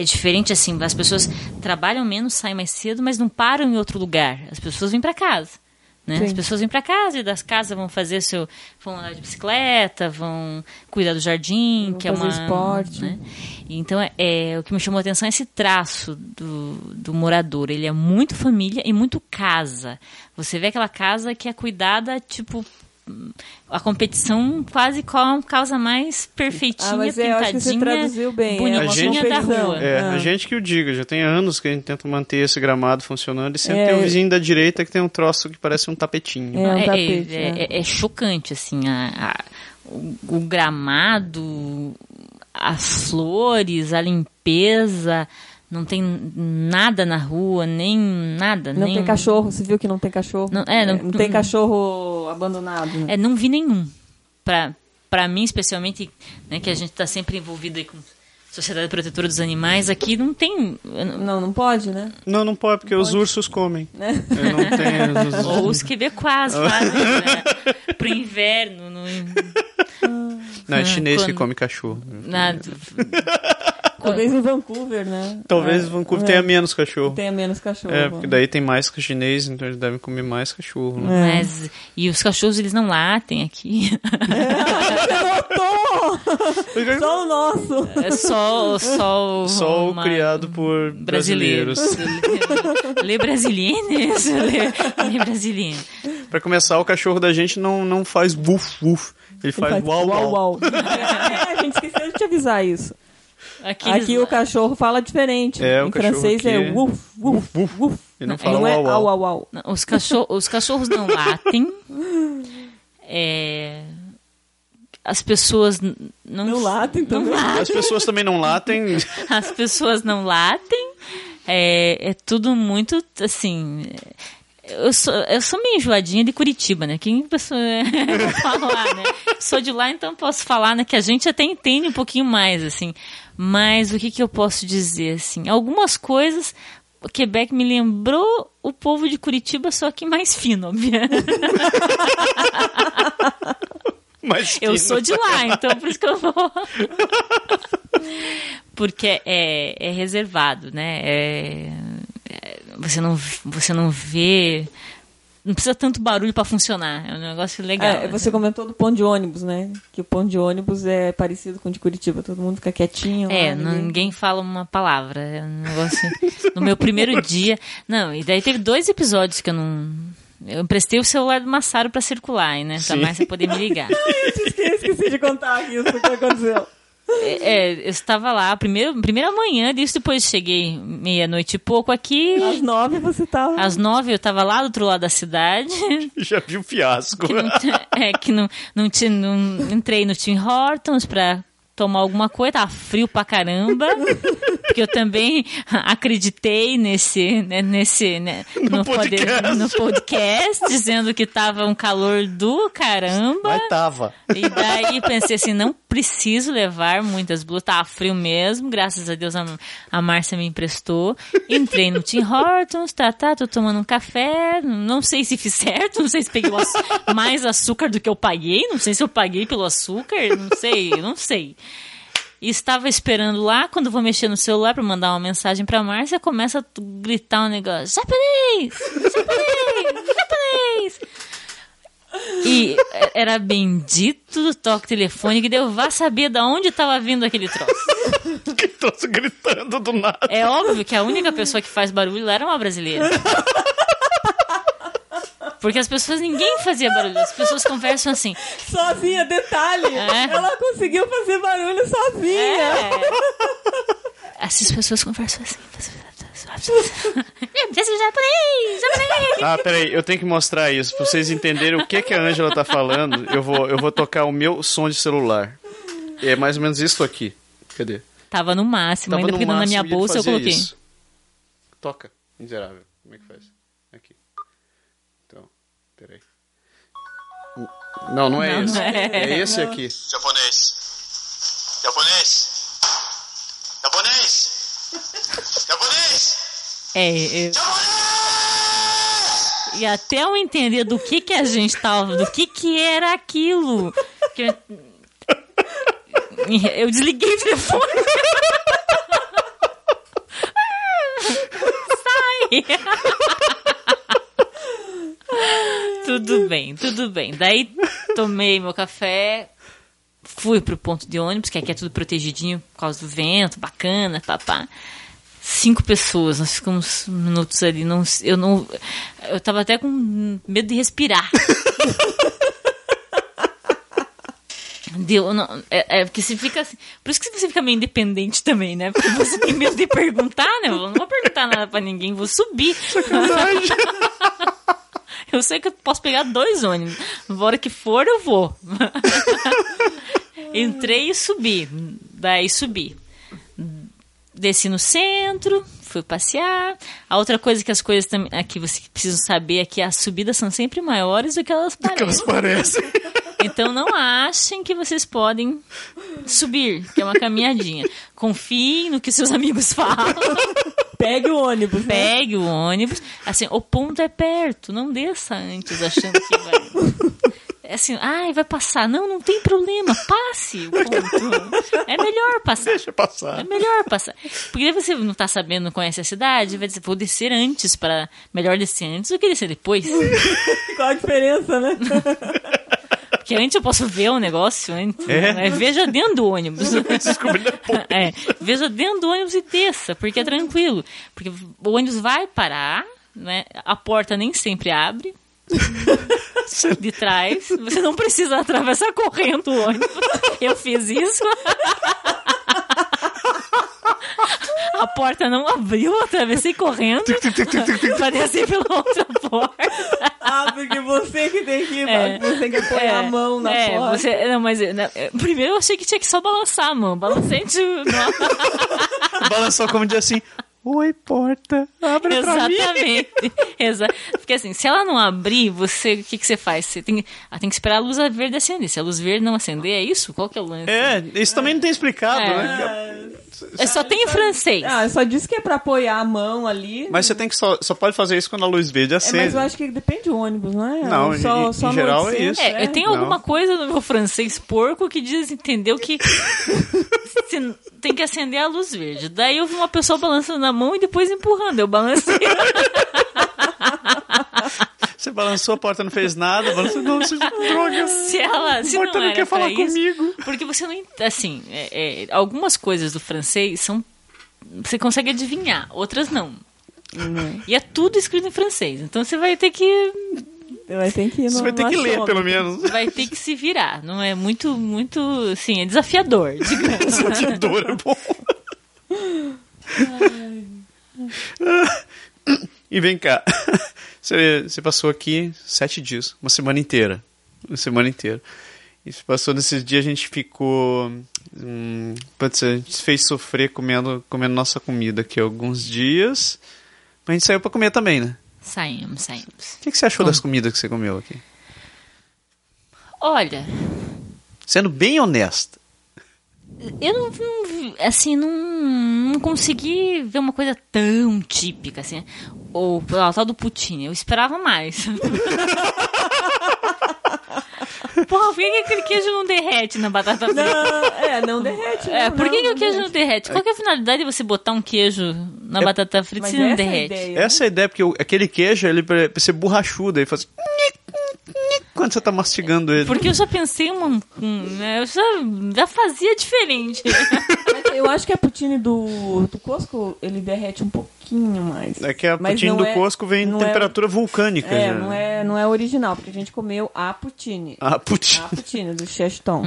é, diferente assim, as pessoas trabalham menos, saem mais cedo, mas não param em outro lugar. As pessoas vêm para casa. Né? As pessoas vêm para casa e das casas vão fazer seu. vão andar de bicicleta, vão cuidar do jardim, Vão que é fazer uma. esporte. né? Então, é, é, o que me chamou a atenção é esse traço do, do morador. Ele é muito família e muito casa. Você vê aquela casa que é cuidada, tipo. A competição quase qual a causa mais perfeitinha, Ah, mas é, eu acho que você pintadinha, traduziu bem, é bonitinha da rua. É, Ah. a gente que o diga, já tem anos que a gente tenta manter esse gramado funcionando e sempre É, tem o eu- vizinho da direita que tem um troço que parece um tapetinho. É, um É, tapete, é, né? é- é chocante, assim, a, a- o, o gramado, as flores, a limpeza, não tem nada na rua, nem nada. Não nem, tem cachorro, você viu que não tem cachorro? Não- é, não- tem cachorro abandonado. Né? É, não vi nenhum. para para mim especialmente, né, que a gente está sempre envolvido aí com Sociedade Protetora dos Animais, aqui não tem. Não, não pode, né? Não, não pode, porque os ursos comem. Né? Eu não tenho. os- Ou os quebecois fazem, né? Pro inverno. No, Não, é chinês que quando- come cachorro. na, Talvez em Vancouver, né? Talvez É, Vancouver é, tenha menos cachorro. Tenha menos cachorro. É, porque daí tem mais chinês, então eles devem comer mais cachorro. Né? mas, e os cachorros, eles não latem aqui. Notou! Só o nosso! É só, só, o- Só o uma- criado por brasileiros. brasileiros. Lê brasileiros. Lê, lê brasileiro. Pra começar, o cachorro da gente não, não faz woof woof. Ele faz, Faz uau uau. uau. É, a gente esqueceu de te avisar isso. Aqui, Aqui eles- o cachorro fala diferente. É, o em francês é aqui é woof, woof, woof. woof. Ele não Não, fala Não é uau au, uau. au, au. Não, Os, cachorro, os cachorros não latem. É, as pessoas não, Não latem não também. latem. As pessoas também não latem. As pessoas não latem. É, é tudo muito assim. Eu sou, eu sou meio enjoadinha de Curitiba, né? Quem pessoa eu vou falar, né? Sou de lá, então posso falar, né? Que a gente até entende um pouquinho mais, assim. Mas o que, que eu posso dizer, assim? Algumas coisas. O Quebec me lembrou o povo de Curitiba, só que mais fino, obviamente. Mas Eu que sou de lá, então por isso que eu vou. Porque é, é reservado, né? É- é- você, não, você não vê. Não precisa tanto barulho para funcionar. É um negócio legal. É, você comentou do ponto de ônibus, né? Que o ponto de ônibus é parecido com o de Curitiba. Todo mundo fica quietinho. É, lá, ninguém- ninguém fala uma palavra. É um negócio. No meu primeiro dia. Não, e daí teve dois episódios que eu não. Eu emprestei o celular do Massaro pra circular, né? Pra você poder me ligar. Esqueci, esqueci de contar isso que aconteceu. É, é, eu estava lá, primeiro, primeira manhã disso, depois cheguei meia-noite e pouco aqui. Às nove você tava. Às nove eu estava lá do outro lado da cidade. Já vi o fiasco. Que não, é, que não, não, tinha, não entrei no Tim Hortons pra tomar alguma coisa, tava frio pra caramba. Porque eu também acreditei nesse, né, nesse, né, no, podcast. no podcast, dizendo que tava um calor do caramba. Mas tava. E daí pensei assim, não preciso levar muitas blusas, tava frio mesmo, graças a Deus a, a Márcia me emprestou. Entrei no Tim Hortons, tá, tá, tô tomando um café, não sei se fiz certo, não sei se peguei mais açúcar do que eu paguei, não sei se eu paguei pelo açúcar, não sei, não sei. Estava esperando lá, quando vou mexer no celular para mandar uma mensagem pra Márcia, começa a gritar um negócio, japonês, japonês. E era bendito do toque telefônico, e daí eu vá saber de onde estava vindo aquele troço. Que tô gritando do nada. É óbvio que a única pessoa que faz barulho lá era uma brasileira. Porque as pessoas, ninguém fazia barulho, as pessoas conversam assim. Sozinha, detalhe. É. Ela conseguiu fazer barulho sozinha. É. Essas pessoas conversam assim. Japonês, japonês. Ah, peraí, eu tenho que mostrar isso. Pra vocês entenderem o que, que a Ângela tá falando, eu vou, eu vou tocar o meu som de celular. É mais ou menos isso aqui. Cadê? Tava no máximo, Tava ainda no porque na minha máximo e ele bolsa eu coloquei. isso. Toca, miserável. Como é que faz? Aqui. Então, peraí. Não, não é Não, esse. não é. É esse aqui. Japonês. Japonês. Japonês. É, eu- E até eu entender do que que a gente tava, do que que era aquilo. Que eu... eu desliguei o telefone. Sai. tudo bem, tudo bem. Daí tomei meu café, fui pro ponto de ônibus, que aqui é tudo protegidinho por causa do vento, bacana, papá. Cinco pessoas, nós ficamos minutos ali, não, eu não, eu tava até com medo de respirar. Deu, não, é, é porque você fica assim, por isso que você fica meio independente também, né? Porque você tem medo de perguntar, né? Eu não vou perguntar nada pra ninguém, vou subir. Eu sei que eu posso pegar dois ônibus. Na hora que for, eu vou. Entrei e subi. Daí subi. Desci no centro, fui passear. A outra coisa que as coisas também aqui você precisa saber é que as subidas são sempre maiores do que elas Que parecem. elas parecem. Então não achem que vocês podem subir, que é uma caminhadinha. Confiem no que seus amigos falam. Pegue o ônibus, né? Pegue o ônibus. Assim, o ponto é perto, não desça antes achando que vai. É assim, ai, vai passar. Não, não tem problema, passe o ponto. É melhor passar. Deixa passar. É melhor passar. Porque daí você não tá sabendo, não conhece a cidade, vai dizer, vou descer antes para melhor descer antes do que descer depois. Qual a diferença, né? Porque antes eu posso ver o negócio antes. É. né? Veja dentro do ônibus. Descobri depois. É, veja dentro do ônibus e desça, porque é tranquilo. Porque o ônibus vai parar, né? A porta nem sempre abre. De trás, você não precisa atravessar correndo o ônibus. Eu fiz isso. A porta não abriu, eu atravessei correndo pra descer pela outra porta. Ah, porque você que tem que, É. você que põe a mão na é, porta. Você, não, mas né, primeiro eu achei que tinha que só balançar a mão. Balancei de, não, Balançou como diz assim: Oi, porta, abre pra mim. Exatamente. Exa Porque assim, se ela não abrir, você, o que, que você faz? Você tem, tem que esperar a luz verde acender. Se a luz verde não acender, é isso? Qual que é o lance? É, isso também não tem explicado, É. né? É, só tem em francês. Ah, só disse que é pra apoiar a mão ali. Mas você tem que só, só pode fazer isso quando a luz verde É, acende. mas eu acho que depende do ônibus, não é? Não, Ou só, em- só em no geral é 800, isso. É, eu tenho Não. alguma coisa no meu francês porco que diz, entendeu, que se- tem que acender a luz verde. Daí eu vi uma pessoa balançando na mão e depois empurrando. Eu balancei. Você balançou, a porta não fez nada, balançou, não, você droga. se ela se A porta não, não quer falar isso, comigo. Porque você não. Assim, é- é, algumas coisas do francês são. Você consegue adivinhar, outras não. Uhum. E é tudo escrito em francês. Então você vai ter que. Vai ter que ir no, Você vai ter no que ler, pelo menos. Vai ter que se virar. Não é muito, muito. Assim, é desafiador, digamos. Batidor é bom. E vem cá, você, você passou aqui sete dias, uma semana inteira. Uma semana inteira. E você passou nesses dias, a gente ficou. Hum, pode ser, a gente se fez sofrer comendo, comendo nossa comida aqui alguns dias. Mas a gente saiu pra comer também, né? Saímos, saímos. O que, que você achou das comidas que você comeu aqui? Olha, Sendo bem honesta. eu não, não vi- assim, não, não consegui ver uma coisa tão típica, assim. Ou, o tal do poutine, eu esperava mais. Porra, por que, que aquele queijo não derrete na batata frita? Não, é, não derrete. É, não, por que, não, que o queijo não não derrete? Qual que é a finalidade de você botar um queijo na batata frita se não essa é a derrete? ideia. Essa é a ideia, porque o- aquele queijo, ele pra ser borrachudo, ele faz. Quando você tá mastigando ele. Porque eu já pensei uma. um, né, eu já, já fazia diferente. Eu acho que a poutine do, do Costco, ele derrete um pouquinho mais. É que a Mas poutine do é- Costco vem em é- temperatura vulcânica. É, já. não é, não é original, porque a gente comeu a poutine. Ah, poutine. A poutine do Cheston.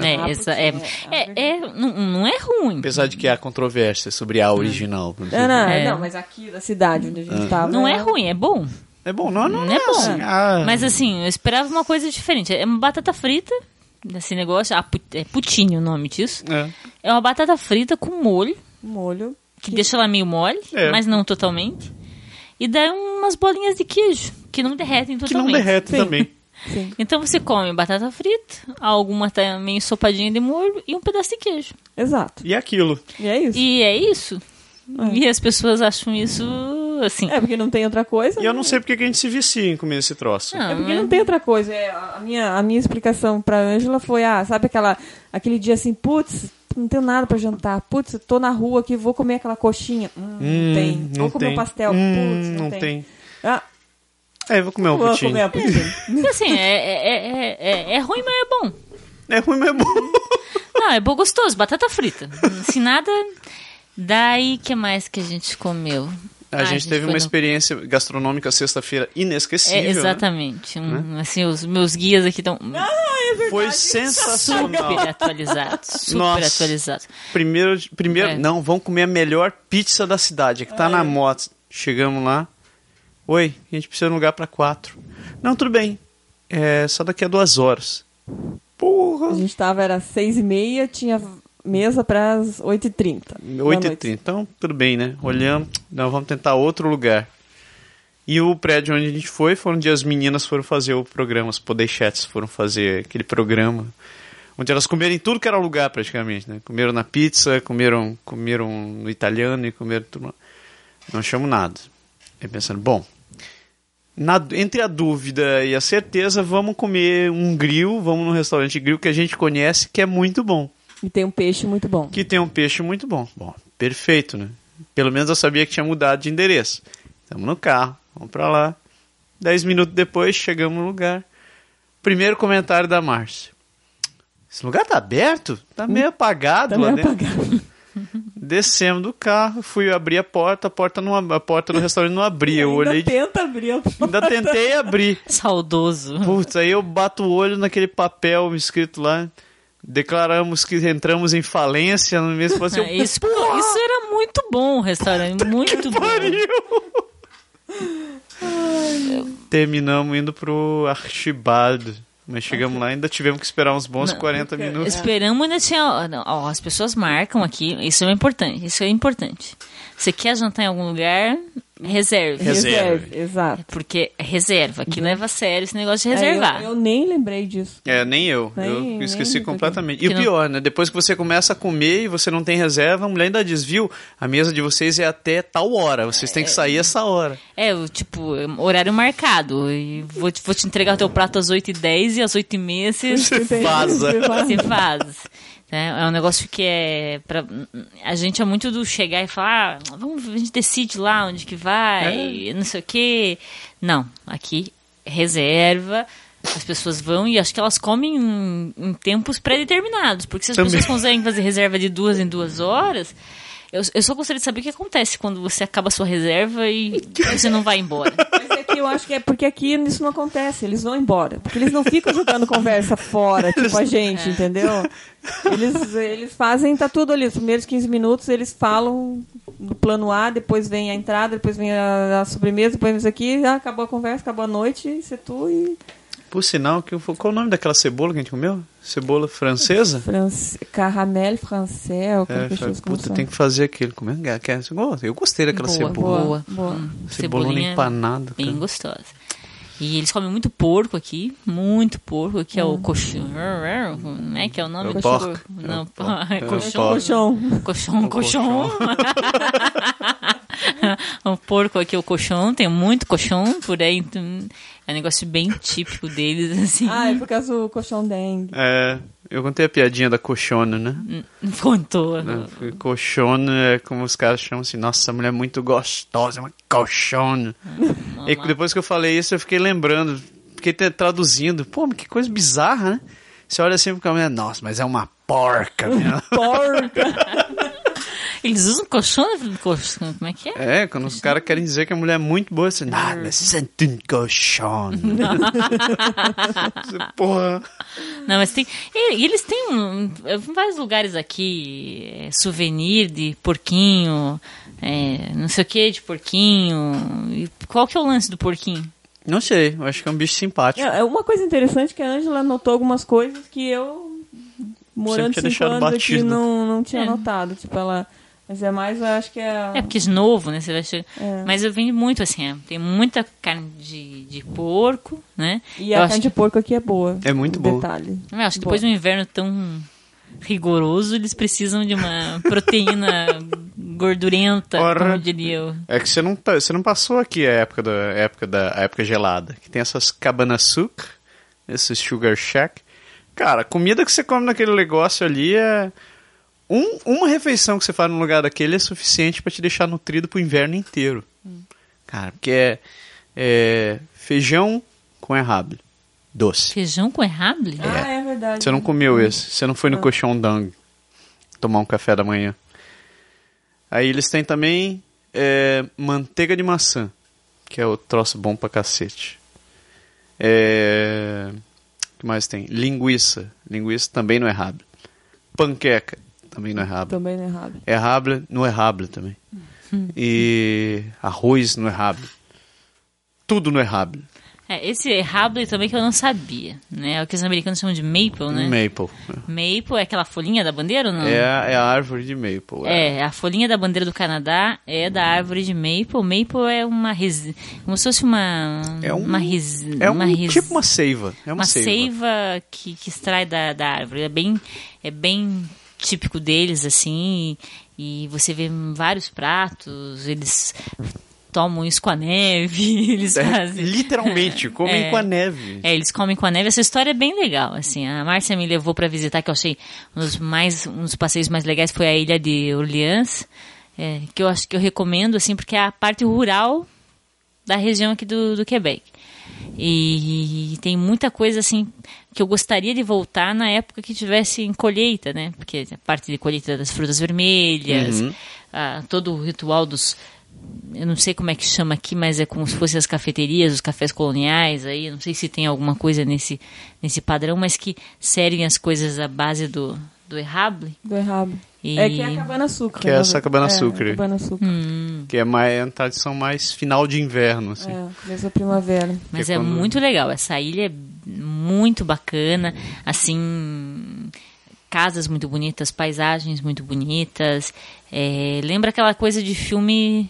É, A essa, é, a é, é, não, não é ruim. Apesar de que há controvérsia sobre a original. por Não, não, É. não, mas aqui da cidade onde a gente tava. Não é ruim, é bom. É bom, não, não, Não é bom. assim, ah, Mas assim, eu esperava uma coisa diferente. É uma batata frita, esse negócio, ah, é poutine o nome disso. é. É uma batata frita com molho, Molho. que deixa ela meio mole, É. mas não totalmente. E daí umas bolinhas de queijo, que não derretem Que não totalmente. derrete Sim. também. Sim. Então você come batata frita, alguma também ensopadinha de molho e um pedaço de queijo. Exato. E aquilo. E é isso. E é isso. E as pessoas acham isso assim. É porque não tem outra coisa. E eu né? não sei porque que a gente se vicia em comer esse troço. Não, É porque né? não tem outra coisa. É, a, minha, a minha explicação pra Ângela foi, ah, sabe aquela, aquele dia assim, putz, não tenho nada pra jantar. Putz, eu tô na rua aqui, vou comer aquela coxinha. Hum, Hum, não tem. não vou comer tem. um pastel. Hum, Putz, não, não tem. tem. Ah, É, vou comer um vou poutine. comer a assim, é, é, é, é, é ruim, mas é bom. É ruim, mas é bom. Não, é bom gostoso, batata frita. Assim, nada. Daí, que mais que a gente comeu? A Ah, gente teve foi uma no- experiência gastronômica sexta-feira inesquecível. É, né? exatamente. Um, Assim, os meus guias aqui estão Foi sensacional. super atualizados. Super Nossa. atualizados. Primeiro, primeiro É. não, vamos comer a melhor pizza da cidade, que tá na moto. Chegamos lá. Oi, a gente precisa de um lugar pra quatro. Não, tudo bem. É só daqui a duas horas. Porra! A gente tava, era seis e meia, tinha mesa oito e trinta. 8h30. Então, tudo bem, né? Olhamos. Não, vamos tentar outro lugar. E o prédio onde a gente foi foi onde as meninas foram fazer o programa, os Podeixetes foram fazer aquele programa. Onde elas comeram em tudo que era lugar praticamente, né? Comeram na pizza, comeram, comeram no italiano e comeram tudo. Não achamos nada. Aí pensando, bom, na- entre a dúvida e a certeza, vamos comer um grill, vamos num restaurante grill que a gente conhece, que é muito bom. E tem um peixe muito bom. Que tem um peixe muito bom. Bom, perfeito, né? Pelo menos eu sabia que tinha mudado de endereço. Estamos no carro, vamos pra lá. Dez minutos depois, chegamos no lugar. Primeiro comentário da Márcia. Esse lugar tá aberto? Tá meio apagado Tá lá meio dentro. apagado. Descemos do carro, fui abrir a porta, a porta, não, a porta do restaurante não abria. Eu Ainda olhei, tenta abrir a porta. ainda tentei abrir. Saudoso. Putz, aí eu bato o olho naquele papel escrito lá. Declaramos que entramos em falência no mesmo assim, Ah, Isso, isso era muito bom o restaurante, muito bom. Terminamos indo pro Archibald. Mas chegamos lá e ainda tivemos que esperar uns bons 40 minutos. Esperamos ainda tinha. não, ó, as pessoas marcam aqui, isso é importante. Isso é importante. Você quer jantar em algum lugar, reserve. Reserve. Exato. Porque é reserva. Aqui leva a sério esse negócio de É, reservar. eu, eu nem lembrei disso. É, nem eu. Nem- eu nem esqueci me completamente. E Que o não- pior, né? Depois que você começa a comer e você não tem reserva, a mulher ainda diz, viu? A mesa de vocês é até tal hora. Vocês têm que sair essa hora. É, o tipo, horário marcado. E vou, te- vou te entregar o teu prato às 8h10 e às 8h30 você, Você vaza. você faz. É, é um negócio que é. Pra, a gente é muito do chegar e falar, ah, vamos, a gente decide lá onde que vai, não sei o quê. Não, aqui reserva. As pessoas vão e acho que elas comem em, em tempos pré-determinados. Porque se as Também. pessoas conseguem fazer reserva de duas em duas horas, eu, eu só gostaria de saber o que acontece quando você acaba a sua reserva e você não vai embora. É eu acho que é porque aqui isso não acontece, eles vão embora. Porque eles não ficam jogando conversa fora, tipo a gente, entendeu? Eles, eles fazem, tá tudo ali. Os primeiros 15 minutos eles falam do plano A, depois vem a entrada, depois vem a, a sobremesa, depois vem isso aqui, ah, acabou a conversa, acabou a noite, isso é tu e. Por sinal, que, eu- qual o nome daquela cebola que a gente comeu? Cebola francesa? France, caramel francês, É, puta, tem que fazer aquilo. Como é que é? Eu gostei daquela Boa, cebola. boa. Boa. Hum, Cebolona cebolinha empanada. Bem cara. gostosa. E eles comem muito porco aqui, muito porco, que é o coxão. Como é que é o nome? É o porco. Não, É o porco. é É o coxão. Colchão. Coxão, coxão. o porco aqui é o coxão, tem muito coxão por aí. É um negócio bem típico deles, assim. Ah, é por causa do colchão dengue. É, eu contei a piadinha da coxona, né? Contou. Né? Coxona é como os caras chamam assim, nossa, essa mulher é muito gostosa, é uma coxona. e depois que eu falei isso, eu fiquei lembrando, fiquei traduzindo, pô, mas que coisa bizarra, né? Você olha assim pra mulher, nossa, mas é uma porca, meu. Porca! Eles usam colchão? colchão, Como é que é? É, quando os caras querem dizer que a mulher é muito boa, você, ah, mas sente um. Você, Porra. Não, mas tem. E, e eles têm um, em vários lugares aqui é, souvenir de porquinho, é, não sei o que de porquinho. E qual que é o lance do porquinho? Não sei, eu acho que é um bicho simpático. É, uma coisa interessante que a Angela notou algumas coisas que eu, morando cinco anos aqui, batido. não, não tinha É. notado. Tipo, ela... Mas é mais, eu acho que é... É porque de novo, né? Você vai chegar. É. Mas eu vendo muito assim, é, tem muita carne de, de porco, né? E eu a carne de porco aqui é boa. É muito boa. Detalhe. Eu acho que depois de um inverno tão rigoroso, eles precisam de uma proteína gordurenta, Ora. como diria eu. É que você não, tá- você não passou aqui a época da a época da a época gelada, que tem essas cabana-sucre, esses sugar shack. Cara, a comida que você come naquele negócio ali é um- uma refeição que você faz no lugar daquele é suficiente pra te deixar nutrido pro inverno inteiro. Cara, porque é, é feijão com errable, doce. Feijão com errable? Ah, é verdade. Você não comeu esse, você não foi no colchão dang tomar um café da manhã. Aí eles têm também é, manteiga de maçã, que é o troço bom pra cacete. É, o que mais tem? Linguiça. Linguiça também no errable. Panqueca, também no errable. Também não é errado. Errable no errable também. E arroz no errable. Tudo no errable. É, esse errable também que eu não sabia, né? É o que os americanos chamam de maple, né? Maple. Maple é aquela folhinha da bandeira ou não? É, a- é a árvore de maple. É, a folhinha da bandeira do Canadá é da árvore de maple. Maple é uma resi... como se fosse uma É um- uma, resi... É um, uma resi- tipo uma seiva. É uma, uma seiva. seiva que, que extrai da, da árvore. É bem, é bem típico deles, assim. E, você vê vários pratos, eles tomam isso com a neve, eles É, fazem. literalmente, comem É. com a neve. É, eles comem com a neve. Essa história é bem legal, assim. A Márcia me levou pra visitar, que eu achei um dos mais, um dos passeios mais legais foi a ilha de Orleans, é, que eu acho que eu recomendo, assim, porque é a parte rural da região aqui do, do Quebec. E, tem muita coisa, assim, que eu gostaria de voltar na época que tivesse em colheita, né? Porque a parte de colheita das frutas vermelhas, ah, todo o ritual dos eu não sei como é que chama aqui, mas é como se fossem as cafeterias, os cafés coloniais aí, não sei se tem alguma coisa nesse, nesse padrão, mas que servem as coisas à base do, do errable. Do errado. E- É que é a cabana açúcar. Que é né? essa cabana É, açúcar. a cabana açúcar. Hum, Que é, mais, é uma tradição mais final de inverno, assim. É, começo da primavera. mas Que é quando- muito legal, essa ilha é muito bacana, assim, casas muito bonitas, paisagens muito bonitas, é, lembra aquela coisa de filme...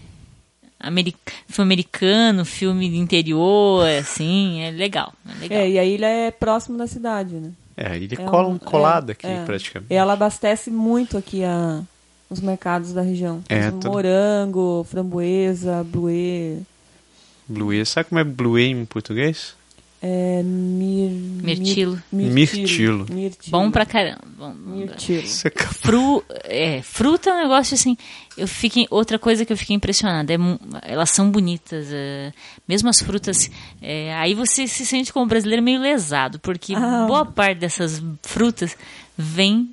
filme americano, filme de interior, assim, é legal, é legal. É, e a ilha é próximo da cidade, né? É, ele É cola um- colada é, aqui, é. praticamente. E ela abastece muito aqui a, os mercados da região. É, tudo- Morango, framboesa, bluê, Bluê. Sabe como é bluê em português? É, mir, Mirtilo. mir- Mirtilo. mirtilo. Bom pra caramba. Bom, Mirtilo. Fru, é, fruta é um negócio assim. Eu fiquei, outra coisa que eu fiquei impressionada, é, elas são bonitas. é, mesmo as frutas. é, aí você se sente como brasileiro meio lesado, porque Ah. boa parte dessas frutas vem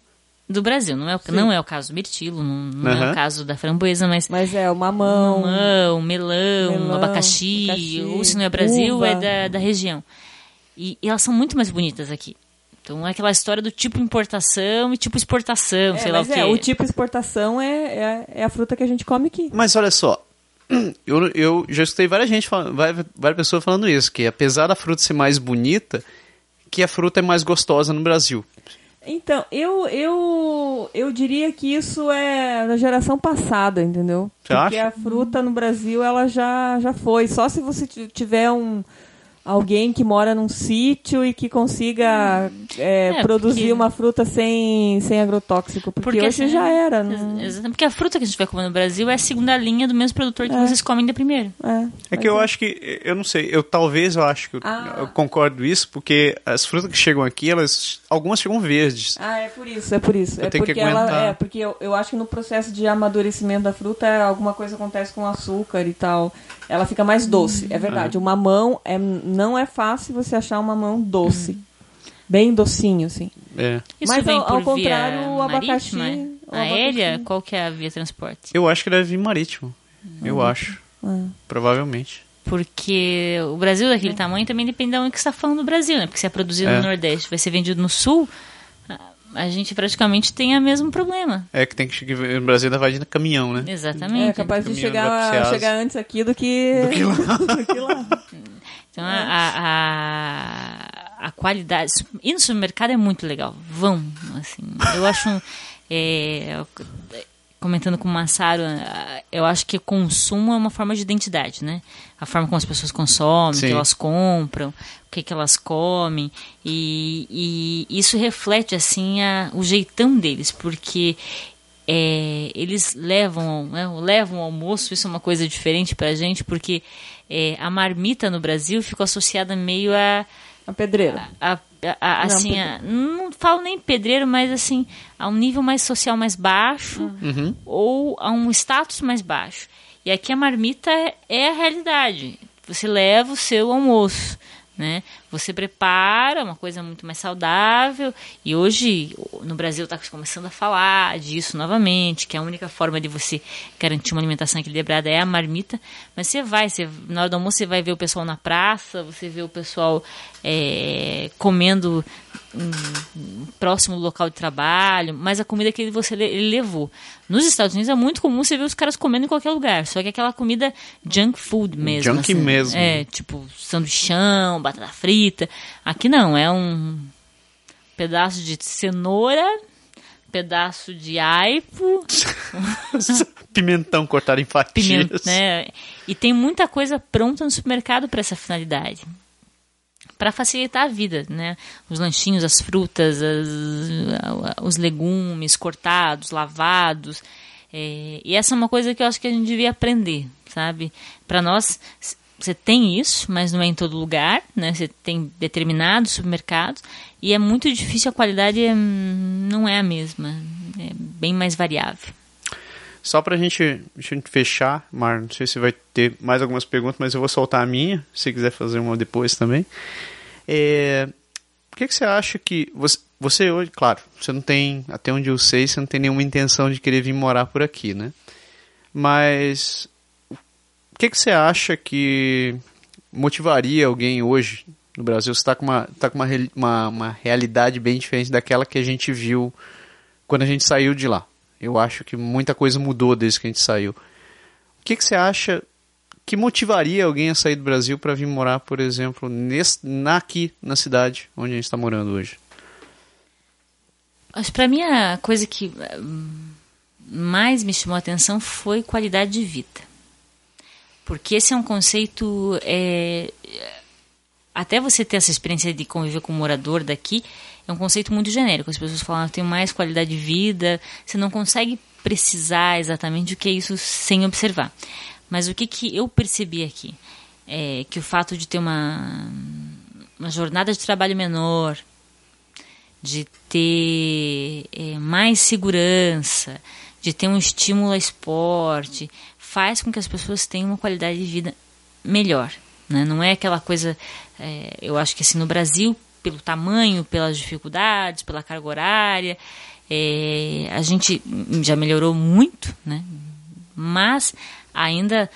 do Brasil. Não é o, não é o caso do mirtilo, não, não é Aham. o caso da framboesa, mas. Mas é o mamão. Mamão, melão, melão, abacaxi, abacaxi, ou se não é Brasil, uva. é da, da região. E, e elas são muito mais bonitas aqui. Então é aquela história do tipo importação e tipo exportação, É, sei lá o mas quê. é, o tipo exportação é, é, é a fruta que a gente come aqui. Mas olha só, eu, eu já escutei várias gente várias, várias pessoas falando isso, que apesar da fruta ser mais bonita, que a fruta é mais gostosa no Brasil. Então, eu, eu, eu diria que isso é da geração passada, entendeu? Você Porque acha? a fruta no Brasil, ela já, já foi. Só se você tiver um alguém que mora num sítio e que consiga é, É, produzir porque- uma fruta sem, sem agrotóxico. Porque, hoje assim, já era. ex- Não... Exatamente, porque a fruta que a gente vai comer no Brasil é a segunda linha do mesmo produtor que É. vocês comem da primeira. É, É que eu acho que, eu não sei, eu talvez eu acho que Ah. eu concordo isso, porque as frutas que chegam aqui, elas, algumas chegam verdes. Ah, é por isso, é por isso. Eu é tenho que porque ela aguentar. é porque eu, eu acho que no processo de amadurecimento da fruta alguma coisa acontece com o açúcar e tal. Ela fica mais doce, é verdade. O mamão é, não é fácil você achar um mamão doce. Bem docinho, assim. É. Isso Mas vem ao- por ao via contrário, o abacaxi- marítima, o é? aérea, abacaxi- qual que é a via de transporte? Eu acho que deve vir marítimo. Eu acho. Ah. Provavelmente. Porque o Brasil daquele tamanho também depende de onde que você está falando do Brasil, né? Porque se é produzido É. no Nordeste, vai ser vendido no Sul, a- gente praticamente tem o mesmo problema. É que tem que chegar. No Brasil ainda vai de caminhão, né? Exatamente. É capaz de chegar, chegar antes aqui do que, do que lá. Então a, a, a qualidade. Ir no supermercado é muito legal. Vão, assim. Eu acho. um- é, comentando com o Massaro, ah, eu acho que consumo é uma forma de identidade, né? A forma como as pessoas consomem, o Sim. que elas compram, o que, que elas comem. E, e isso reflete, assim, a, o jeitão deles, porque é, eles levam, né, levam o almoço, isso é uma coisa diferente pra gente, porque é, a marmita no Brasil ficou associada meio a, A pedreira. a- a- a- Não, assim, a- não falo nem pedreiro, mas assim, a um nível mais social mais baixo Uhum. ou a um status mais baixo. E aqui a marmita é, é a realidade. Você leva o seu almoço, né? Você prepara uma coisa muito mais saudável. E hoje no Brasil está começando a falar disso novamente, que a única forma de você garantir uma alimentação equilibrada é a marmita. Mas você vai, você, na hora do almoço você vai ver o pessoal na praça, você vê o pessoal é, comendo hum, próximo do local de trabalho, mas a comida que ele, você levou. Nos Estados Unidos é muito comum você ver os caras comendo em qualquer lugar, só que é aquela comida junk food mesmo. assim. Junk mesmo. É, tipo sanduichão, batata frita. Aqui não, é um pedaço de cenoura, pedaço de aipo, Pimentão cortado em fatias. pimenta, né? E tem muita coisa pronta no supermercado para essa finalidade. Para facilitar a vida, né? Os lanchinhos, as frutas, as- os legumes cortados, lavados. É, e essa é uma coisa que eu acho que a gente devia aprender, sabe? Para nós, você tem isso, mas não é em todo lugar, né? Você tem determinados supermercados e é muito difícil, a qualidade é, não é a mesma, é bem mais variável. Só gente, a gente fechar, Mar, não sei se vai ter mais algumas perguntas, mas eu vou soltar a minha, se quiser fazer uma depois também. É, por que, que você acha que. Você hoje, claro, você não tem, até onde eu sei, você não tem nenhuma intenção de querer vir morar por aqui, né? Mas. Que, que você acha que motivaria alguém hoje no Brasil? Você está com, uma, tá com uma, uma, uma realidade bem diferente daquela que a gente viu quando a gente saiu de lá. Eu acho que muita coisa mudou desde que a gente saiu. O que, que você acha que motivaria alguém a sair do Brasil para vir morar, por exemplo, nesse, na, aqui na cidade onde a gente está morando hoje? Acho para mim a coisa que hum, mais me chamou a atenção foi qualidade de vida. Porque esse é um conceito. é, até você ter essa experiência de conviver com um morador daqui, é um conceito muito genérico. As pessoas falam, "Ah, tenho mais qualidade de vida. Você não consegue precisar exatamente o que é isso sem observar. Mas o que, que eu percebi aqui? É que o fato de ter uma, uma jornada de trabalho menor, de ter é, mais segurança, de ter um estímulo ao esporte, faz com que as pessoas tenham uma qualidade de vida melhor. Né? Não é aquela coisa, é, eu acho que assim, no Brasil, pelo tamanho, pelas dificuldades, pela carga horária, é, a gente já melhorou muito, né? mas ainda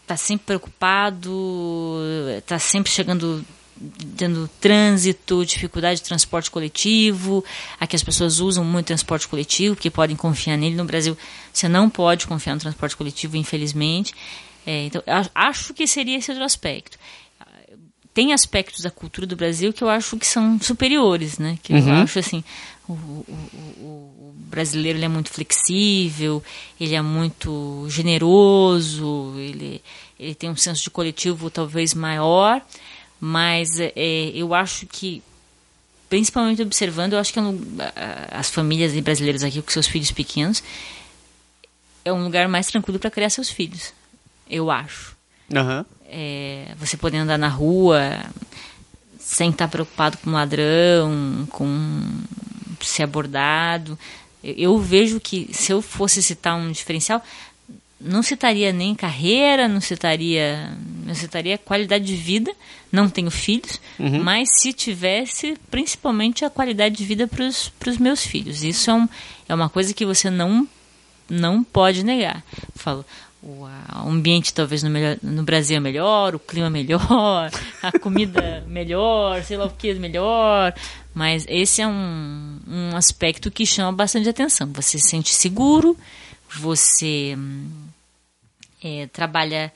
está sempre preocupado, está sempre chegando tendo trânsito, dificuldade de transporte coletivo, aqui as pessoas usam muito transporte coletivo, porque podem confiar nele. No Brasil, você não pode confiar no transporte coletivo, infelizmente. É, então, acho que seria esse outro aspecto. Tem aspectos da cultura do Brasil que eu acho que são superiores, né? Que eu acho assim, o, o, o, o brasileiro ele é muito flexível, ele é muito generoso, ele, ele tem um senso de coletivo talvez maior, mas é, eu acho que, principalmente observando, eu acho que é um, as famílias brasileiras aqui com seus filhos pequenos é um lugar mais tranquilo para criar seus filhos, eu acho. Aham. É, você poder andar na rua sem estar preocupado com ladrão, com ser abordado. Eu, eu vejo que se eu fosse citar um diferencial, não citaria nem carreira, não citaria, não citaria qualidade de vida. Não tenho filhos, mas se tivesse, principalmente a qualidade de vida para os meus filhos. Isso é, um, é uma coisa que você não não pode negar. Falo, o ambiente talvez no, melhor, no Brasil é melhor, o clima é melhor, a comida melhor, sei lá o que melhor, mas esse é um, um aspecto que chama bastante atenção. Você se sente seguro, você hum, é, trabalha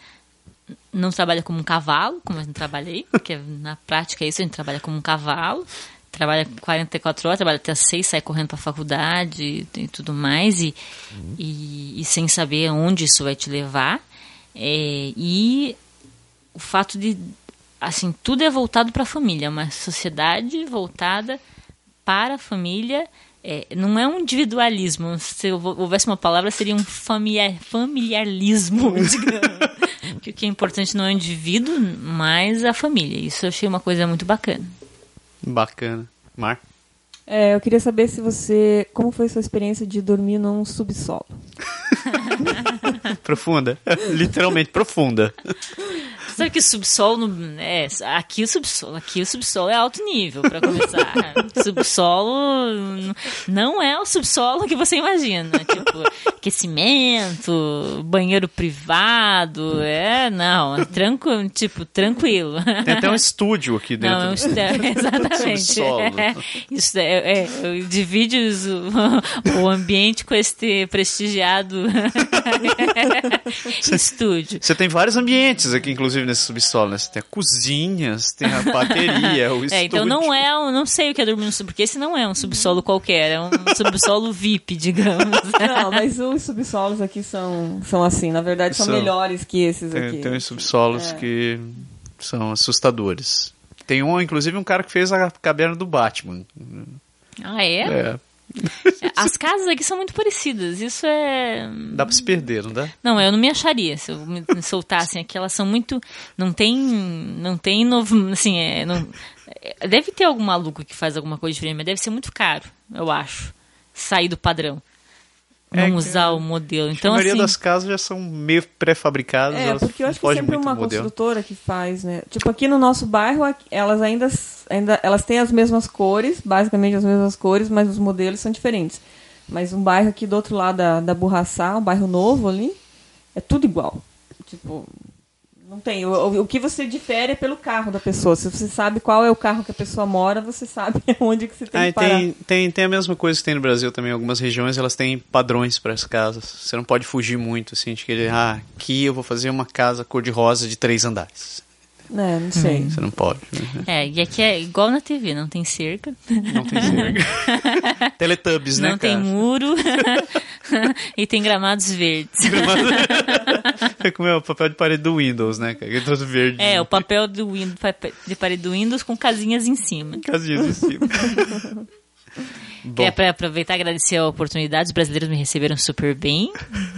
não trabalha como um cavalo, como eu não trabalhei, porque na prática é isso, a gente trabalha como um cavalo, trabalha 44 horas, trabalha até às 6, sai correndo para a faculdade e, e tudo mais, e, e, e sem saber onde isso vai te levar. É, e o fato de, assim, tudo é voltado para a família, é uma sociedade voltada para a família. É, não é um individualismo. Se houvesse uma palavra, seria um familiar, familiarismo, digamos. Porque o que é importante não é o indivíduo, mas a família. Isso eu achei uma coisa muito bacana. Bacana. Mar? É, eu queria saber se você. Como foi a sua experiência de dormir num subsolo? Profunda. Literalmente profunda. Sabe que subsolo é, aqui o subsolo, aqui o subsolo é alto nível para começar. subsolo não é o subsolo que você imagina, tipo aquecimento, banheiro privado, é, não, é tranco, tipo, tranquilo. Tem até um estúdio aqui dentro. Não, é um est- exatamente. Subsolo. É, isso é, é, divide os- o, o ambiente com este prestigiado estúdio. Você tem vários ambientes aqui, inclusive, nesse subsolo, né? Você tem a cozinha, você tem a bateria, o estúdio. É, então não é, um- não sei o que é dormir no subsolo, porque esse não é um subsolo qualquer, é um subsolo VIP, digamos. Não, mas os subsolos aqui são, são assim, na verdade são, São. melhores que esses Tem, aqui. tem uns subsolos É. que são assustadores. Tem um, inclusive, um cara que fez a caverna do Batman. Ah, é? É, As casas aqui são muito parecidas, isso é... dá pra se perder, não dá? Não, eu não me acharia se eu me soltassem aqui. Elas são muito. Não tem. Não tem novo. Assim, é, não- é, deve ter algum maluco que faz alguma coisa diferente, mas deve ser muito caro, eu acho. Sair do padrão. Não É que- usar o modelo. a Então, maioria assim. das casas já são meio pré-fabricadas. É, porque eu acho que sempre muito uma construtora que faz, né? Tipo, aqui no nosso bairro, elas ainda, ainda elas têm as mesmas cores, basicamente as mesmas cores, mas os modelos são diferentes. Mas um bairro aqui do outro lado da, da Burraçá, um bairro novo ali, é tudo igual. Tipo, não tem. O, o- que você difere é pelo carro da pessoa. Se você sabe qual é o carro que a pessoa mora, você sabe onde que você tem Ah, que parar. tem, tem, tem a mesma coisa que tem no Brasil também. Algumas regiões elas têm padrões para as casas. Você não pode fugir muito, assim, de querer, ah, aqui eu vou fazer uma casa cor-de-rosa de três andares. É, não sei. Você não pode. né? É, e aqui é igual na TV, não tem cerca, Não tem cerca. Teletubbies, né, não tem cara? muro e tem gramados verdes. É como é o papel de parede do Windows, né, cara? Que é todo verde. É, o papel do Windows, de parede do Windows com casinhas em cima. Casinhas em cima. Bom, É para aproveitar e agradecer a oportunidade. Os brasileiros me receberam super bem.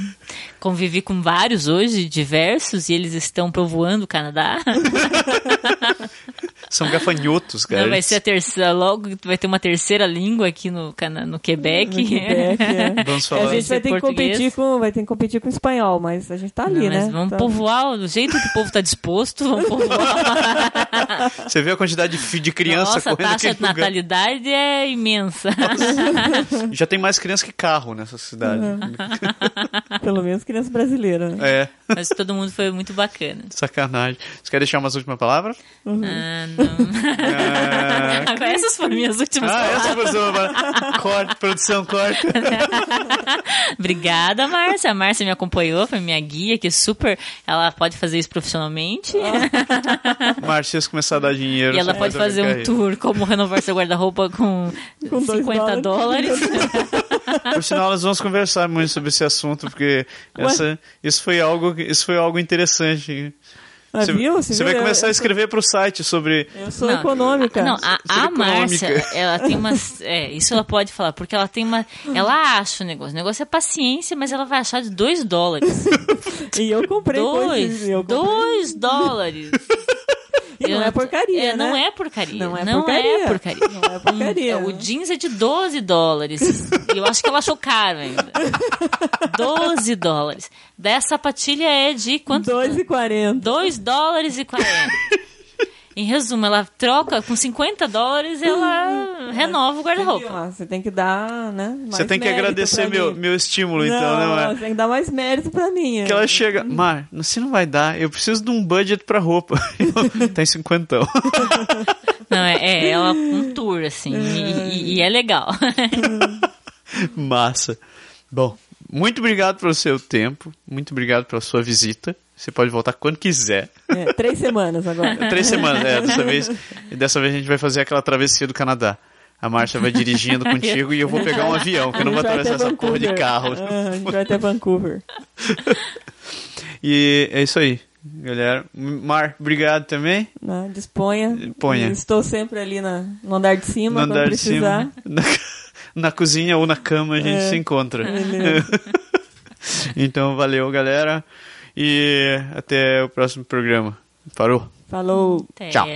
Convivi com vários hoje, diversos, e eles estão povoando o Canadá. são gafanhotos, cara. Não, vai ser a terceira, logo vai ter uma terceira língua aqui no, Cana- no Quebec. No Quebec, é. Vamos falar. a gente vai ter que português. competir com, vai ter que competir com o espanhol, mas a gente tá ali, Não, né? vamos Tá- povoar, do jeito que o povo está disposto, vamos povoar. Você vê a quantidade de, de criança Nossa, a correndo taxa aqui de natalidade é imensa. Já tem mais criança que carro nessa cidade. Uhum. Pelo menos criança brasileira, né? É, Mas todo mundo foi muito bacana. sacanagem. Você quer deixar umas últimas palavras? Ah, não. Ah, Agora essas foram minhas últimas ah, palavras. essa pessoa. vai- Corte, produção, corte. Obrigada, Márcia. A Márcia me acompanhou, foi minha guia, que super. Ela pode fazer isso profissionalmente. Márcia, se começar a dar dinheiro. e ela pode fazer um tour como renovar seu guarda-roupa com, Com dois 50 dólares. Por sinal, nós vamos conversar muito sobre esse assunto, porque essa, isso, foi algo, isso foi algo interessante. Você, viu? você vai viu? começar a eu, escrever para o site sobre. Eu sou Não, econômica. Não, a, a Márcia, ela tem umas. É, isso ela pode falar, porque ela tem uma. Ela acha o negócio. O negócio é paciência, mas ela vai achar de 2 dólares. E eu comprei coisas. 2 eu comprei. 2 dólares. E não é porcaria, É, Não né? é porcaria. Não é não porcaria. É porcaria. Não é porcaria. Hum, o jeans é de 12 dólares. E eu acho que ela achou caro ainda. 12 dólares. Dessa sapatilha é de quanto? 2,40. 2 dólares e 40. Em resumo, ela troca com 50 dólares, ela renova o guarda-roupa. Você tem que dar, né? mais Você tem que agradecer meu, mim. meu estímulo, não, então, né, Mar? Você tem que dar mais mérito pra mim. Que ela chega, Mar, você não vai dar, eu preciso de um budget pra roupa. Tem cinquentão. Não, é, é ela um tour, assim, e, e- e é legal. Massa. Bom, muito obrigado pelo seu tempo, muito obrigado pela sua visita. Você pode voltar quando quiser. É, três semanas agora. Três semanas, é, dessa vez. E dessa vez a gente vai fazer aquela travessia do Canadá. A Márcia vai dirigindo contigo e eu vou pegar um avião, que eu não vou atravessar essa porra de carro. Ah, a gente vai até Vancouver. E é isso aí, galera. Mar, obrigado também. né? Disponha. Ponha. Estou sempre ali na, no andar de cima, No quando andar de precisar. cima. Na, na cozinha ou na cama a gente É. se encontra. Então, valeu, galera. E até o próximo programa. Parou? Falou. Até. Tchau.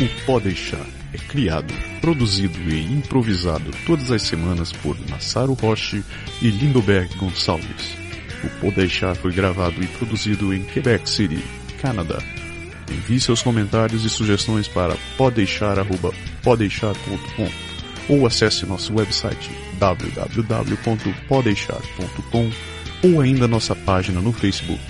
O Pode Deixar é criado, produzido e improvisado todas as semanas por Massaro Roche e Lindoberg Gonçalves. O Podeixar foi gravado e produzido em Quebec City, Canadá. Envie seus comentários e sugestões para podeixar.podeixar.com ou acesse nosso website www.podeixar.com ou ainda nossa página no Facebook.